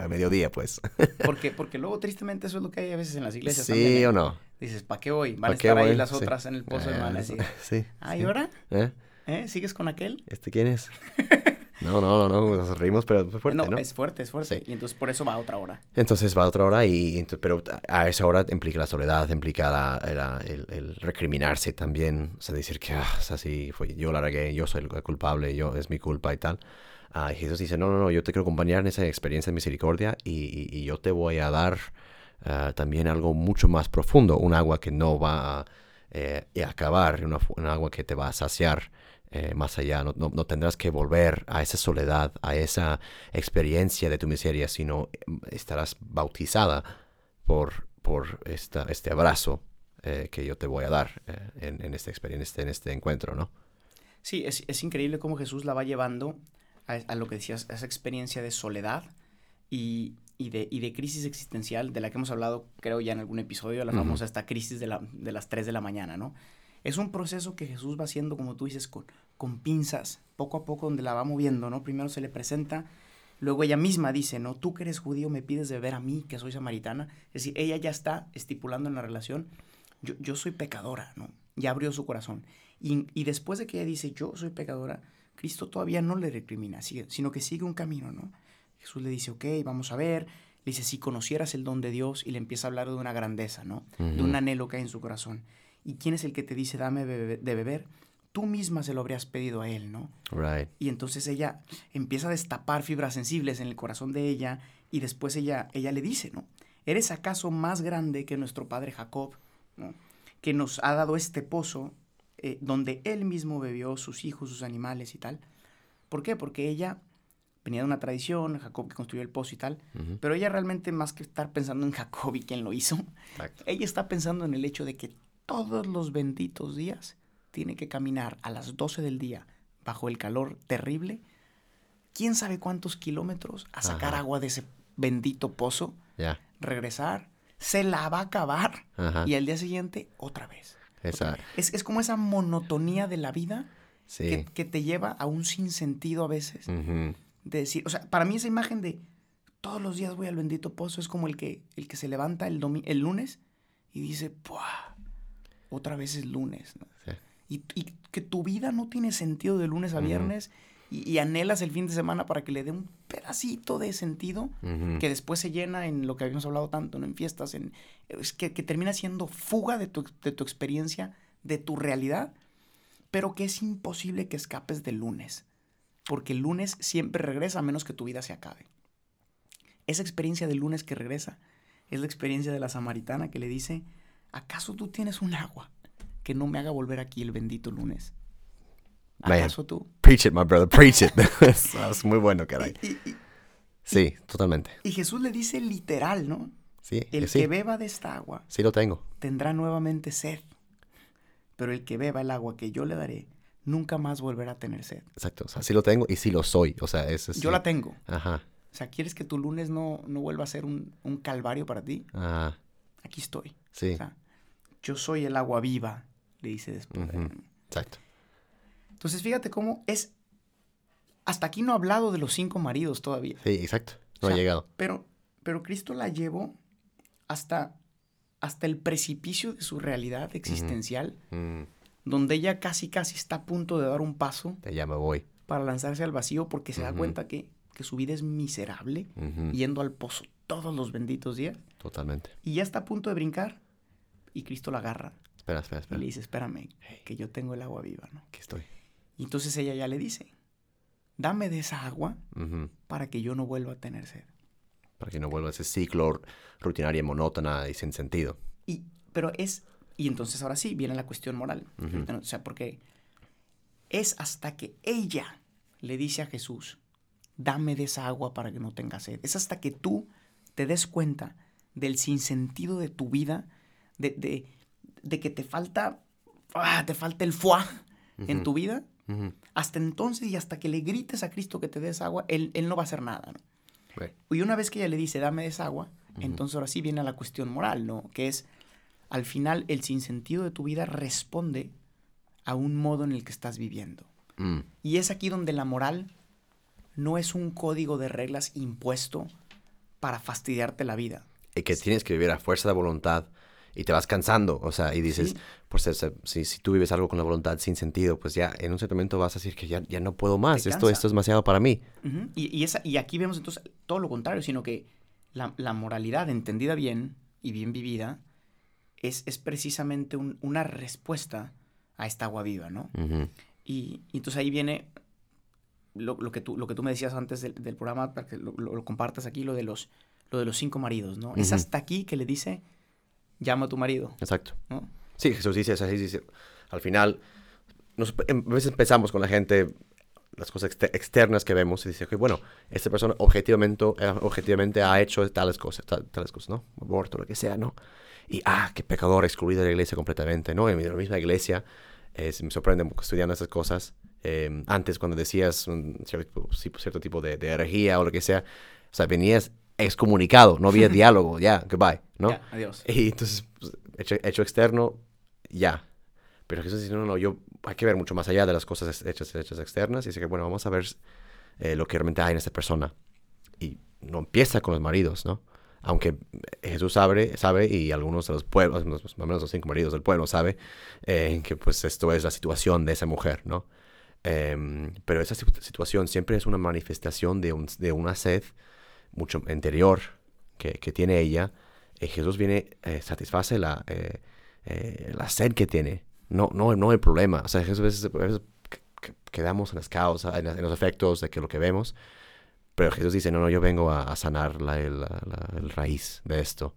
Speaker 2: a mediodía, pues.
Speaker 1: Porque, porque luego, tristemente, eso es lo que hay a veces en las iglesias
Speaker 2: sí
Speaker 1: también. ¿eh?
Speaker 2: o no.
Speaker 1: Dices, ¿para qué voy? Van a
Speaker 2: ¿Pa' qué
Speaker 1: estar ahí
Speaker 2: voy?
Speaker 1: las
Speaker 2: Sí.
Speaker 1: otras en el pozo y
Speaker 2: Eh,
Speaker 1: van a decir,
Speaker 2: Sí.
Speaker 1: ¿ay,
Speaker 2: sí.
Speaker 1: ahora?
Speaker 2: ¿Eh?
Speaker 1: ¿Eh? ¿Sigues con aquel?
Speaker 2: ¿Este quién es? No, no, no, no, nos reímos, pero fue fuerte,
Speaker 1: no,
Speaker 2: ¿no?
Speaker 1: es fuerte, es fuerte.
Speaker 2: Sí.
Speaker 1: Y entonces por eso va a otra hora.
Speaker 2: Entonces va a otra hora, y, ento- pero a esa hora implica la soledad, implica la- la- el, el recriminarse también, o sea, decir que, ah, o sea, sí, fue, yo la regué, yo soy el culpable, yo, es mi culpa y tal. Ah, y Jesús dice, no, no, no, yo te quiero acompañar en esa experiencia de misericordia y, y- y yo te voy a dar ah, también algo mucho más profundo, un agua que no va a eh, y acabar, una, un agua que te va a saciar eh, más allá. No, no- no tendrás que volver a esa soledad, a esa experiencia de tu miseria, sino em, estarás bautizada por, por esta, este abrazo eh, que yo te voy a dar eh, en, en esta experiencia, en este encuentro, ¿no?
Speaker 1: Sí, es, es increíble cómo Jesús la va llevando a, a lo que decías, a esa experiencia de soledad y, y de, y de crisis existencial, de la que hemos hablado, creo, ya en algún episodio, la famosa esta crisis de, la, de las 3 de la mañana, ¿no? Es un proceso que Jesús va haciendo, como tú dices, con, con pinzas, poco a poco, donde la va moviendo, ¿no? Primero se le presenta, luego ella misma dice, ¿no? Tú que eres judío me pides de ver a mí, que soy samaritana. Es decir, ella ya está estipulando en la relación, yo, yo soy pecadora, ¿no? Ya abrió su corazón. Y, y después de que ella dice, yo soy pecadora, Cristo todavía no le recrimina, sino que sigue un camino, ¿no? Jesús le dice, ok, vamos a ver. Le dice, si conocieras el don de Dios, y le empieza a hablar de una grandeza, ¿no? De un anhelo que hay en su corazón. ¿Y quién es el que te dice, dame bebe- de beber? Tú misma se lo habrías pedido a él, ¿no?
Speaker 2: Right.
Speaker 1: Y entonces ella empieza a destapar fibras sensibles en el corazón de ella y después ella, ella le dice, ¿no? ¿Eres acaso más grande que nuestro padre Jacob, ¿no? que nos ha dado este pozo eh, donde él mismo bebió sus hijos, sus animales y tal? ¿Por qué? Porque ella venía de una tradición, Jacob que construyó el pozo y tal, pero ella realmente más que estar pensando en Jacob y quién lo hizo,
Speaker 2: Exacto.
Speaker 1: ella está pensando en el hecho de que todos los benditos días tiene que caminar a las 12 del día bajo el calor terrible, quién sabe cuántos kilómetros a sacar
Speaker 2: Ajá.
Speaker 1: agua de ese bendito pozo, regresar, se la va a acabar
Speaker 2: Ajá.
Speaker 1: y al día siguiente otra vez. Es, es como esa monotonía de la vida
Speaker 2: sí.
Speaker 1: que, que te lleva a un sinsentido a veces. De decir, o sea, para mí esa imagen de todos los días voy al bendito pozo es como el que, el que se levanta el, el lunes y dice, ¡buah! Otra vez es lunes. ¿no?
Speaker 2: Sí.
Speaker 1: Y, y que tu vida no tiene sentido de lunes a viernes y, y anhelas el fin de semana para que le dé un pedacito de sentido que después se llena en lo que habíamos hablado tanto, ¿no? en fiestas, en, es que, que termina siendo fuga de tu, de tu experiencia, de tu realidad, pero que es imposible que escapes del lunes, porque el lunes siempre regresa a menos que tu vida se acabe. Esa experiencia del lunes que regresa es la experiencia de la samaritana que le dice, ¿acaso tú tienes un agua que no me haga volver aquí el bendito lunes?
Speaker 2: Man.
Speaker 1: ¿Acaso tú?
Speaker 2: Preach it, my brother, preach it. es, muy bueno, caray.
Speaker 1: Y, y-
Speaker 2: Sí, totalmente.
Speaker 1: y Jesús le dice literal, ¿no?
Speaker 2: Sí,
Speaker 1: El
Speaker 2: que sí.
Speaker 1: que beba de esta agua
Speaker 2: Sí lo tengo.
Speaker 1: tendrá nuevamente sed, pero el que beba el agua que yo le daré nunca más volverá a tener sed.
Speaker 2: Exacto. O sea, sí lo tengo y sí lo soy. O sea, es...
Speaker 1: Yo la tengo.
Speaker 2: Ajá.
Speaker 1: O sea, ¿quieres que tu lunes no, no vuelva a ser un, un calvario para ti?
Speaker 2: Ajá.
Speaker 1: Aquí estoy.
Speaker 2: Sí.
Speaker 1: O sea, yo soy el agua viva, le dice después.
Speaker 2: Ujú. Exacto.
Speaker 1: Entonces, fíjate cómo es... Hasta aquí no ha hablado de los cinco maridos todavía.
Speaker 2: Sí, exacto. No
Speaker 1: O sea,
Speaker 2: ha llegado.
Speaker 1: Pero, pero Cristo la llevó hasta, hasta el precipicio de su realidad existencial,
Speaker 2: Mm,
Speaker 1: donde ella casi, casi está a punto de dar un paso
Speaker 2: ya me voy.
Speaker 1: para lanzarse al vacío porque se da cuenta que, que su vida es miserable, yendo al pozo todos los benditos días,
Speaker 2: Totalmente.
Speaker 1: y ya está a punto de brincar, y Cristo la agarra
Speaker 2: Espera, espera,
Speaker 1: y
Speaker 2: espera.
Speaker 1: le dice, espérame, que yo tengo el agua viva, ¿no?
Speaker 2: Aquí estoy.
Speaker 1: Y entonces ella ya le dice, dame de esa agua para que yo no vuelva a tener sed.
Speaker 2: Para que no vuelva ese ciclo rutinaria, monótona y sin sentido.
Speaker 1: Y, pero es, y entonces ahora sí viene la cuestión moral. O sea, porque es hasta que ella le dice a Jesús, dame de esa agua para que no tenga sed. Es hasta que tú te des cuenta del sinsentido de tu vida, de, de, de que te falta, ah, te falta el foie en tu vida. Hasta entonces y hasta que le grites a Cristo que te des agua, él, él no va a hacer nada. ¿no?
Speaker 2: Right.
Speaker 1: Y una vez que ella le dice, dame esa agua, entonces ahora sí viene la cuestión moral, ¿no? Que es, al final, el sinsentido de tu vida responde a un modo en el que estás viviendo.
Speaker 2: Mm.
Speaker 1: Y es aquí donde la moral no es un código de reglas impuesto para fastidiarte la vida.
Speaker 2: Y que tienes que vivir a fuerza de voluntad y te vas cansando, o sea, y dices,
Speaker 1: Sí.
Speaker 2: pues se- se- si, si tú vives algo con la voluntad sin sentido, pues ya en un cierto momento vas a decir que ya, ya no puedo más, esto, esto es demasiado para mí.
Speaker 1: Y, y esa, y aquí vemos entonces todo lo contrario, sino que la, la moralidad entendida bien y bien vivida es, es precisamente un- una respuesta a esta agua viva, ¿no? Y, y entonces ahí viene lo, lo que, tú, lo que tú me decías antes del, del programa, para que lo, lo- lo compartas aquí, lo de, los, lo de los cinco maridos, ¿no? Es hasta aquí que le dice, llama a tu marido,
Speaker 2: Exacto.
Speaker 1: ¿no?
Speaker 2: Sí, Jesús dice, sea, dice, al final, nos- em, a veces pensamos con la gente las cosas exter- externas que vemos y dice, que bueno, esta persona objetivamente, eh, objetivamente ha hecho tales cosas, tal- tales cosas, ¿no? Aborto, lo que sea, ¿no? Y, ah, qué pecador, excluido de la iglesia completamente, ¿no? En la misma iglesia, eh, me sorprende estudiando esas cosas. eh, antes, cuando decías un cierto, cierto tipo de, de herejía o lo que sea, o sea, venías excomunicado, no había diálogo, ya, goodbye, ¿no?
Speaker 1: Adiós.
Speaker 2: Y entonces, pues, hecho, hecho externo, ya. Pero Jesús dice, no, no, no, yo, hay que ver mucho más allá de las cosas hechas, hechas externas. Y dice que, bueno, vamos a ver eh, lo que realmente hay en esta persona. Y no empieza con los maridos, ¿no? Aunque Jesús sabe, sabe y algunos de los pueblos, más o menos los cinco maridos del pueblo, sabe eh, que pues esto es la situación de esa mujer, ¿no? Em, pero esa situ- situación siempre es una manifestación de, un- de una sed mucho interior que, que tiene ella. Y Jesús viene, eh, satisface la, eh, eh, la sed que tiene, no, no, no el problema. O sea, Jesús a veces, a veces que- que- quedamos en las causas, en, en los efectos de que lo que vemos. Pero Jesús dice, no, no, yo vengo a, a sanar la, la- la- el raíz de esto,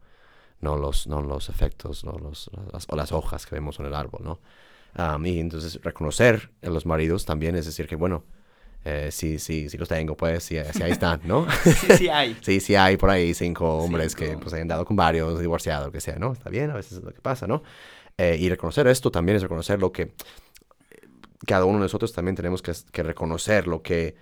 Speaker 2: no los, no los efectos, no los, las, o las hojas que vemos en el árbol, ¿no? Um, y entonces reconocer a los maridos también es decir que, bueno, eh, sí, sí, sí los tengo, pues, sí, sí ahí están, ¿no?
Speaker 1: Sí, sí hay.
Speaker 2: Sí, sí hay por ahí cinco hombres que
Speaker 1: Cinco.
Speaker 2: pues hayan dado con varios, divorciados, lo que sea, ¿no? Está bien, a veces es lo que pasa, ¿no? Eh, y reconocer esto también es reconocer lo que cada uno de nosotros también tenemos que, que reconocer lo que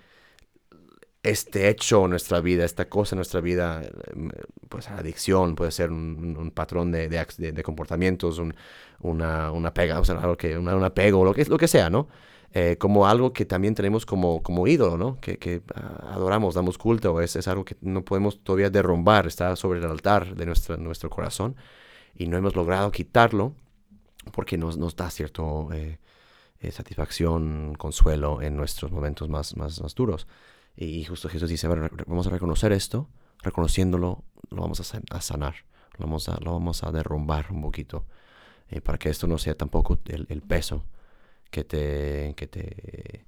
Speaker 2: este hecho en nuestra vida, esta cosa en nuestra vida, em, pues adicción, puede ser un, un patrón de, de- de comportamientos, un, una, una pega, o sea, algo que, una- un apego, lo que, lo que sea, ¿no? Eh, como algo que también tenemos como, como ídolo, ¿no? Que, que ah, adoramos, damos culto, es, es algo que no podemos todavía derrumbar, está sobre el altar de nuestra, nuestro corazón y no hemos logrado quitarlo porque nos, nos da cierto eh, eh, satisfacción, consuelo en nuestros momentos más, más, más duros. Y justo Jesús dice, re- vamos a reconocer esto, reconociéndolo, lo vamos a sanar, lo vamos a, lo vamos a derrumbar un poquito, eh, para que esto no sea tampoco el, el peso que te, que te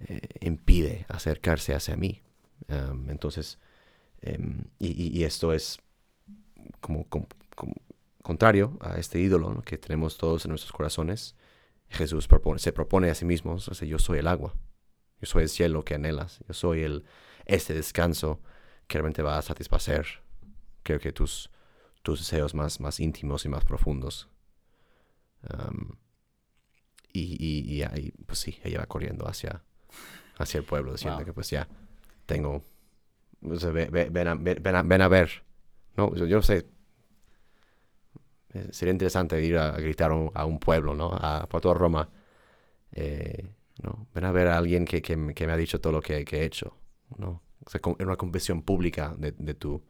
Speaker 2: eh, impide acercarse hacia mí. Entonces, em, y, esto es como, contrario a este ídolo que tenemos todos en nuestros corazones. Jesús se propone a sí mismo, o sea, yo soy el agua, yo soy el cielo que anhelas, yo soy el, este descanso que realmente va a satisfacer, creo que tus, tus deseos más, más íntimos y más profundos. Y, y, y ahí, pues sí, ella va corriendo hacia, hacia el pueblo, diciendo
Speaker 1: Wow.
Speaker 2: que pues ya tengo, o sea, ve- ve- ven, a, ven- ven a- ven a ver, ¿no? Yo, no sé, eh, sería interesante ir a, a gritar a un, a un pueblo, ¿no? A, por toda Roma, eh, ¿no? Ven a ver a alguien que, que, que me ha dicho todo lo que, que he hecho, ¿no? O sea, con- en una confesión pública de, de tu,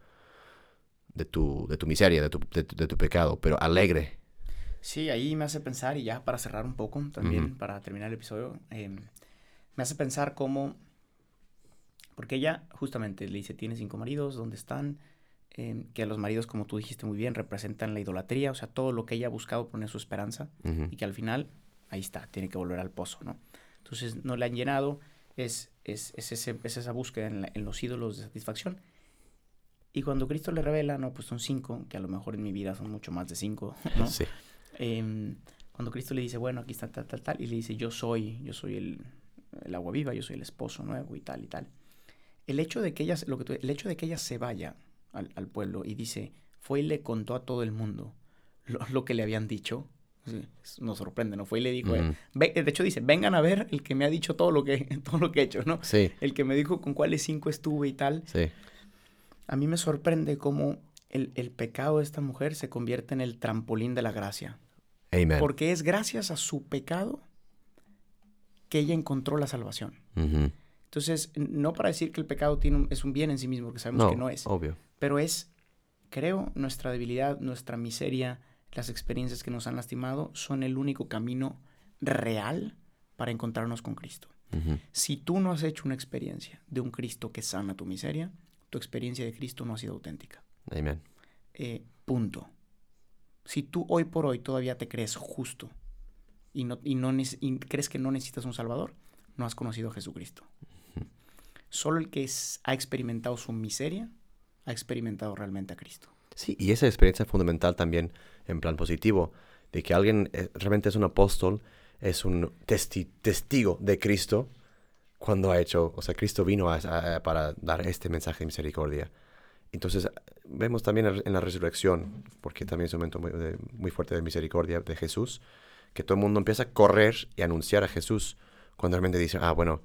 Speaker 2: de tu, de tu miseria, de tu, de, de tu pecado, pero alegre.
Speaker 1: Sí, ahí me hace pensar, y ya para cerrar un poco, también para terminar el episodio, em, me hace pensar cómo, porque ella justamente le dice, tiene cinco maridos, ¿dónde están? Em, que los maridos, como tú dijiste muy bien, representan la idolatría, o sea, todo lo que ella ha buscado poner su esperanza, y que al final, ahí está, tiene que volver al pozo, ¿no? Entonces, no la han llenado, es, es, es, ese- es esa búsqueda en, la- en los ídolos de satisfacción. Y cuando Cristo le revela, no, pues son cinco, que a lo mejor en mi vida son mucho más de cinco, ¿no?
Speaker 2: Sí.
Speaker 1: Em, cuando Cristo le dice, bueno, aquí está tal, tal, tal, y le dice, yo soy, yo soy el, el agua viva, yo soy el esposo nuevo y tal y tal. El hecho de que ella, se- lo que tú- el hecho de que ella se vaya al, al pueblo y dice, fue y le contó a todo el mundo lo, lo que le habían dicho, sí, nos sorprende, ¿no? Fue y le dijo,
Speaker 2: Ujú.
Speaker 1: "Ve- de hecho dice, vengan a ver el que me ha dicho todo lo que, todo lo que he hecho, ¿no?
Speaker 2: Sí,
Speaker 1: El que me dijo con cuáles cinco estuve y tal.
Speaker 2: sí.
Speaker 1: A mí me sorprende cómo el, el pecado de esta mujer se convierte en el trampolín de la gracia.
Speaker 2: Amen.
Speaker 1: Porque es gracias a su pecado que ella encontró la salvación. Entonces, no para decir que el pecado tiene un- es un bien en sí mismo, porque sabemos
Speaker 2: No,
Speaker 1: que no es,
Speaker 2: obvio.
Speaker 1: pero es, creo, nuestra debilidad, nuestra miseria, las experiencias que nos han lastimado son el único camino real para encontrarnos con Cristo. Si tú no has hecho una experiencia de un Cristo que sana tu miseria, tu experiencia de Cristo no ha sido auténtica.
Speaker 2: Amen.
Speaker 1: Eh, punto. Si tú hoy por hoy todavía te crees justo y, no, y, no, y crees que no necesitas un Salvador, no has conocido a Jesucristo. Solo el que es- ha experimentado su miseria ha experimentado realmente a Cristo.
Speaker 2: Sí, y esa experiencia fundamental también en plan positivo, de que alguien eh, realmente es un apóstol, es un testi- testigo de Cristo cuando ha hecho, o sea, Cristo vino a- a- para dar este mensaje de misericordia. Entonces, vemos también en la resurrección, porque también es un momento muy, de- muy fuerte de misericordia de Jesús, que todo el mundo empieza a correr y anunciar a Jesús cuando realmente dice, ah, bueno,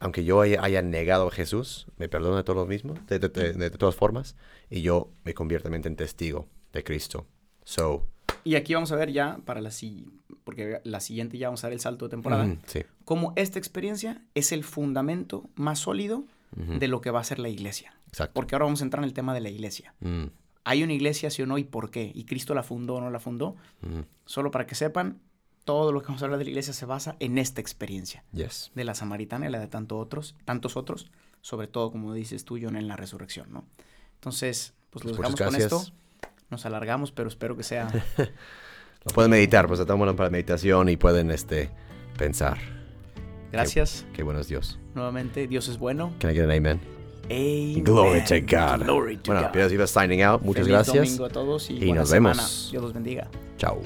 Speaker 2: aunque yo haya, haya negado a Jesús, me perdona de todo lo mismo, de, de- de- de todas formas, y yo me convierto también en testigo de Cristo. So,
Speaker 1: Y aquí vamos a ver ya, para la porque la siguiente ya vamos a ver el salto de temporada,
Speaker 2: sí.
Speaker 1: cómo esta experiencia es el fundamento más sólido de lo que va a ser la iglesia.
Speaker 2: Exacto.
Speaker 1: Porque ahora vamos a entrar en el tema de la iglesia.
Speaker 2: Mm,
Speaker 1: ¿Hay una iglesia, sí o no? ¿Y por qué? ¿Y Cristo la fundó o no la fundó?
Speaker 2: ujú,
Speaker 1: Solo para que sepan, todo lo que vamos a hablar de la iglesia se basa en esta experiencia.
Speaker 2: Yes.
Speaker 1: De la samaritana y la de tanto otros, tantos otros, sobre todo, como dices tú, John, en la resurrección, ¿no? Entonces, pues los
Speaker 2: Pues
Speaker 1: dejamos con esto. Nos alargamos, pero espero que sea...
Speaker 2: Lo pueden meditar, pues estamos para meditación y pueden este, pensar.
Speaker 1: Gracias.
Speaker 2: Qué bueno es Dios.
Speaker 1: Nuevamente, Dios es bueno.
Speaker 2: Can I get an amen?
Speaker 1: Amen.
Speaker 2: Glory to God.
Speaker 1: Glory to
Speaker 2: bueno,
Speaker 1: God.
Speaker 2: Signing out. Muchas
Speaker 1: Feliz
Speaker 2: gracias.
Speaker 1: domingo a todos y,
Speaker 2: nos
Speaker 1: semana.
Speaker 2: vemos.
Speaker 1: Dios los bendiga.
Speaker 2: Chao.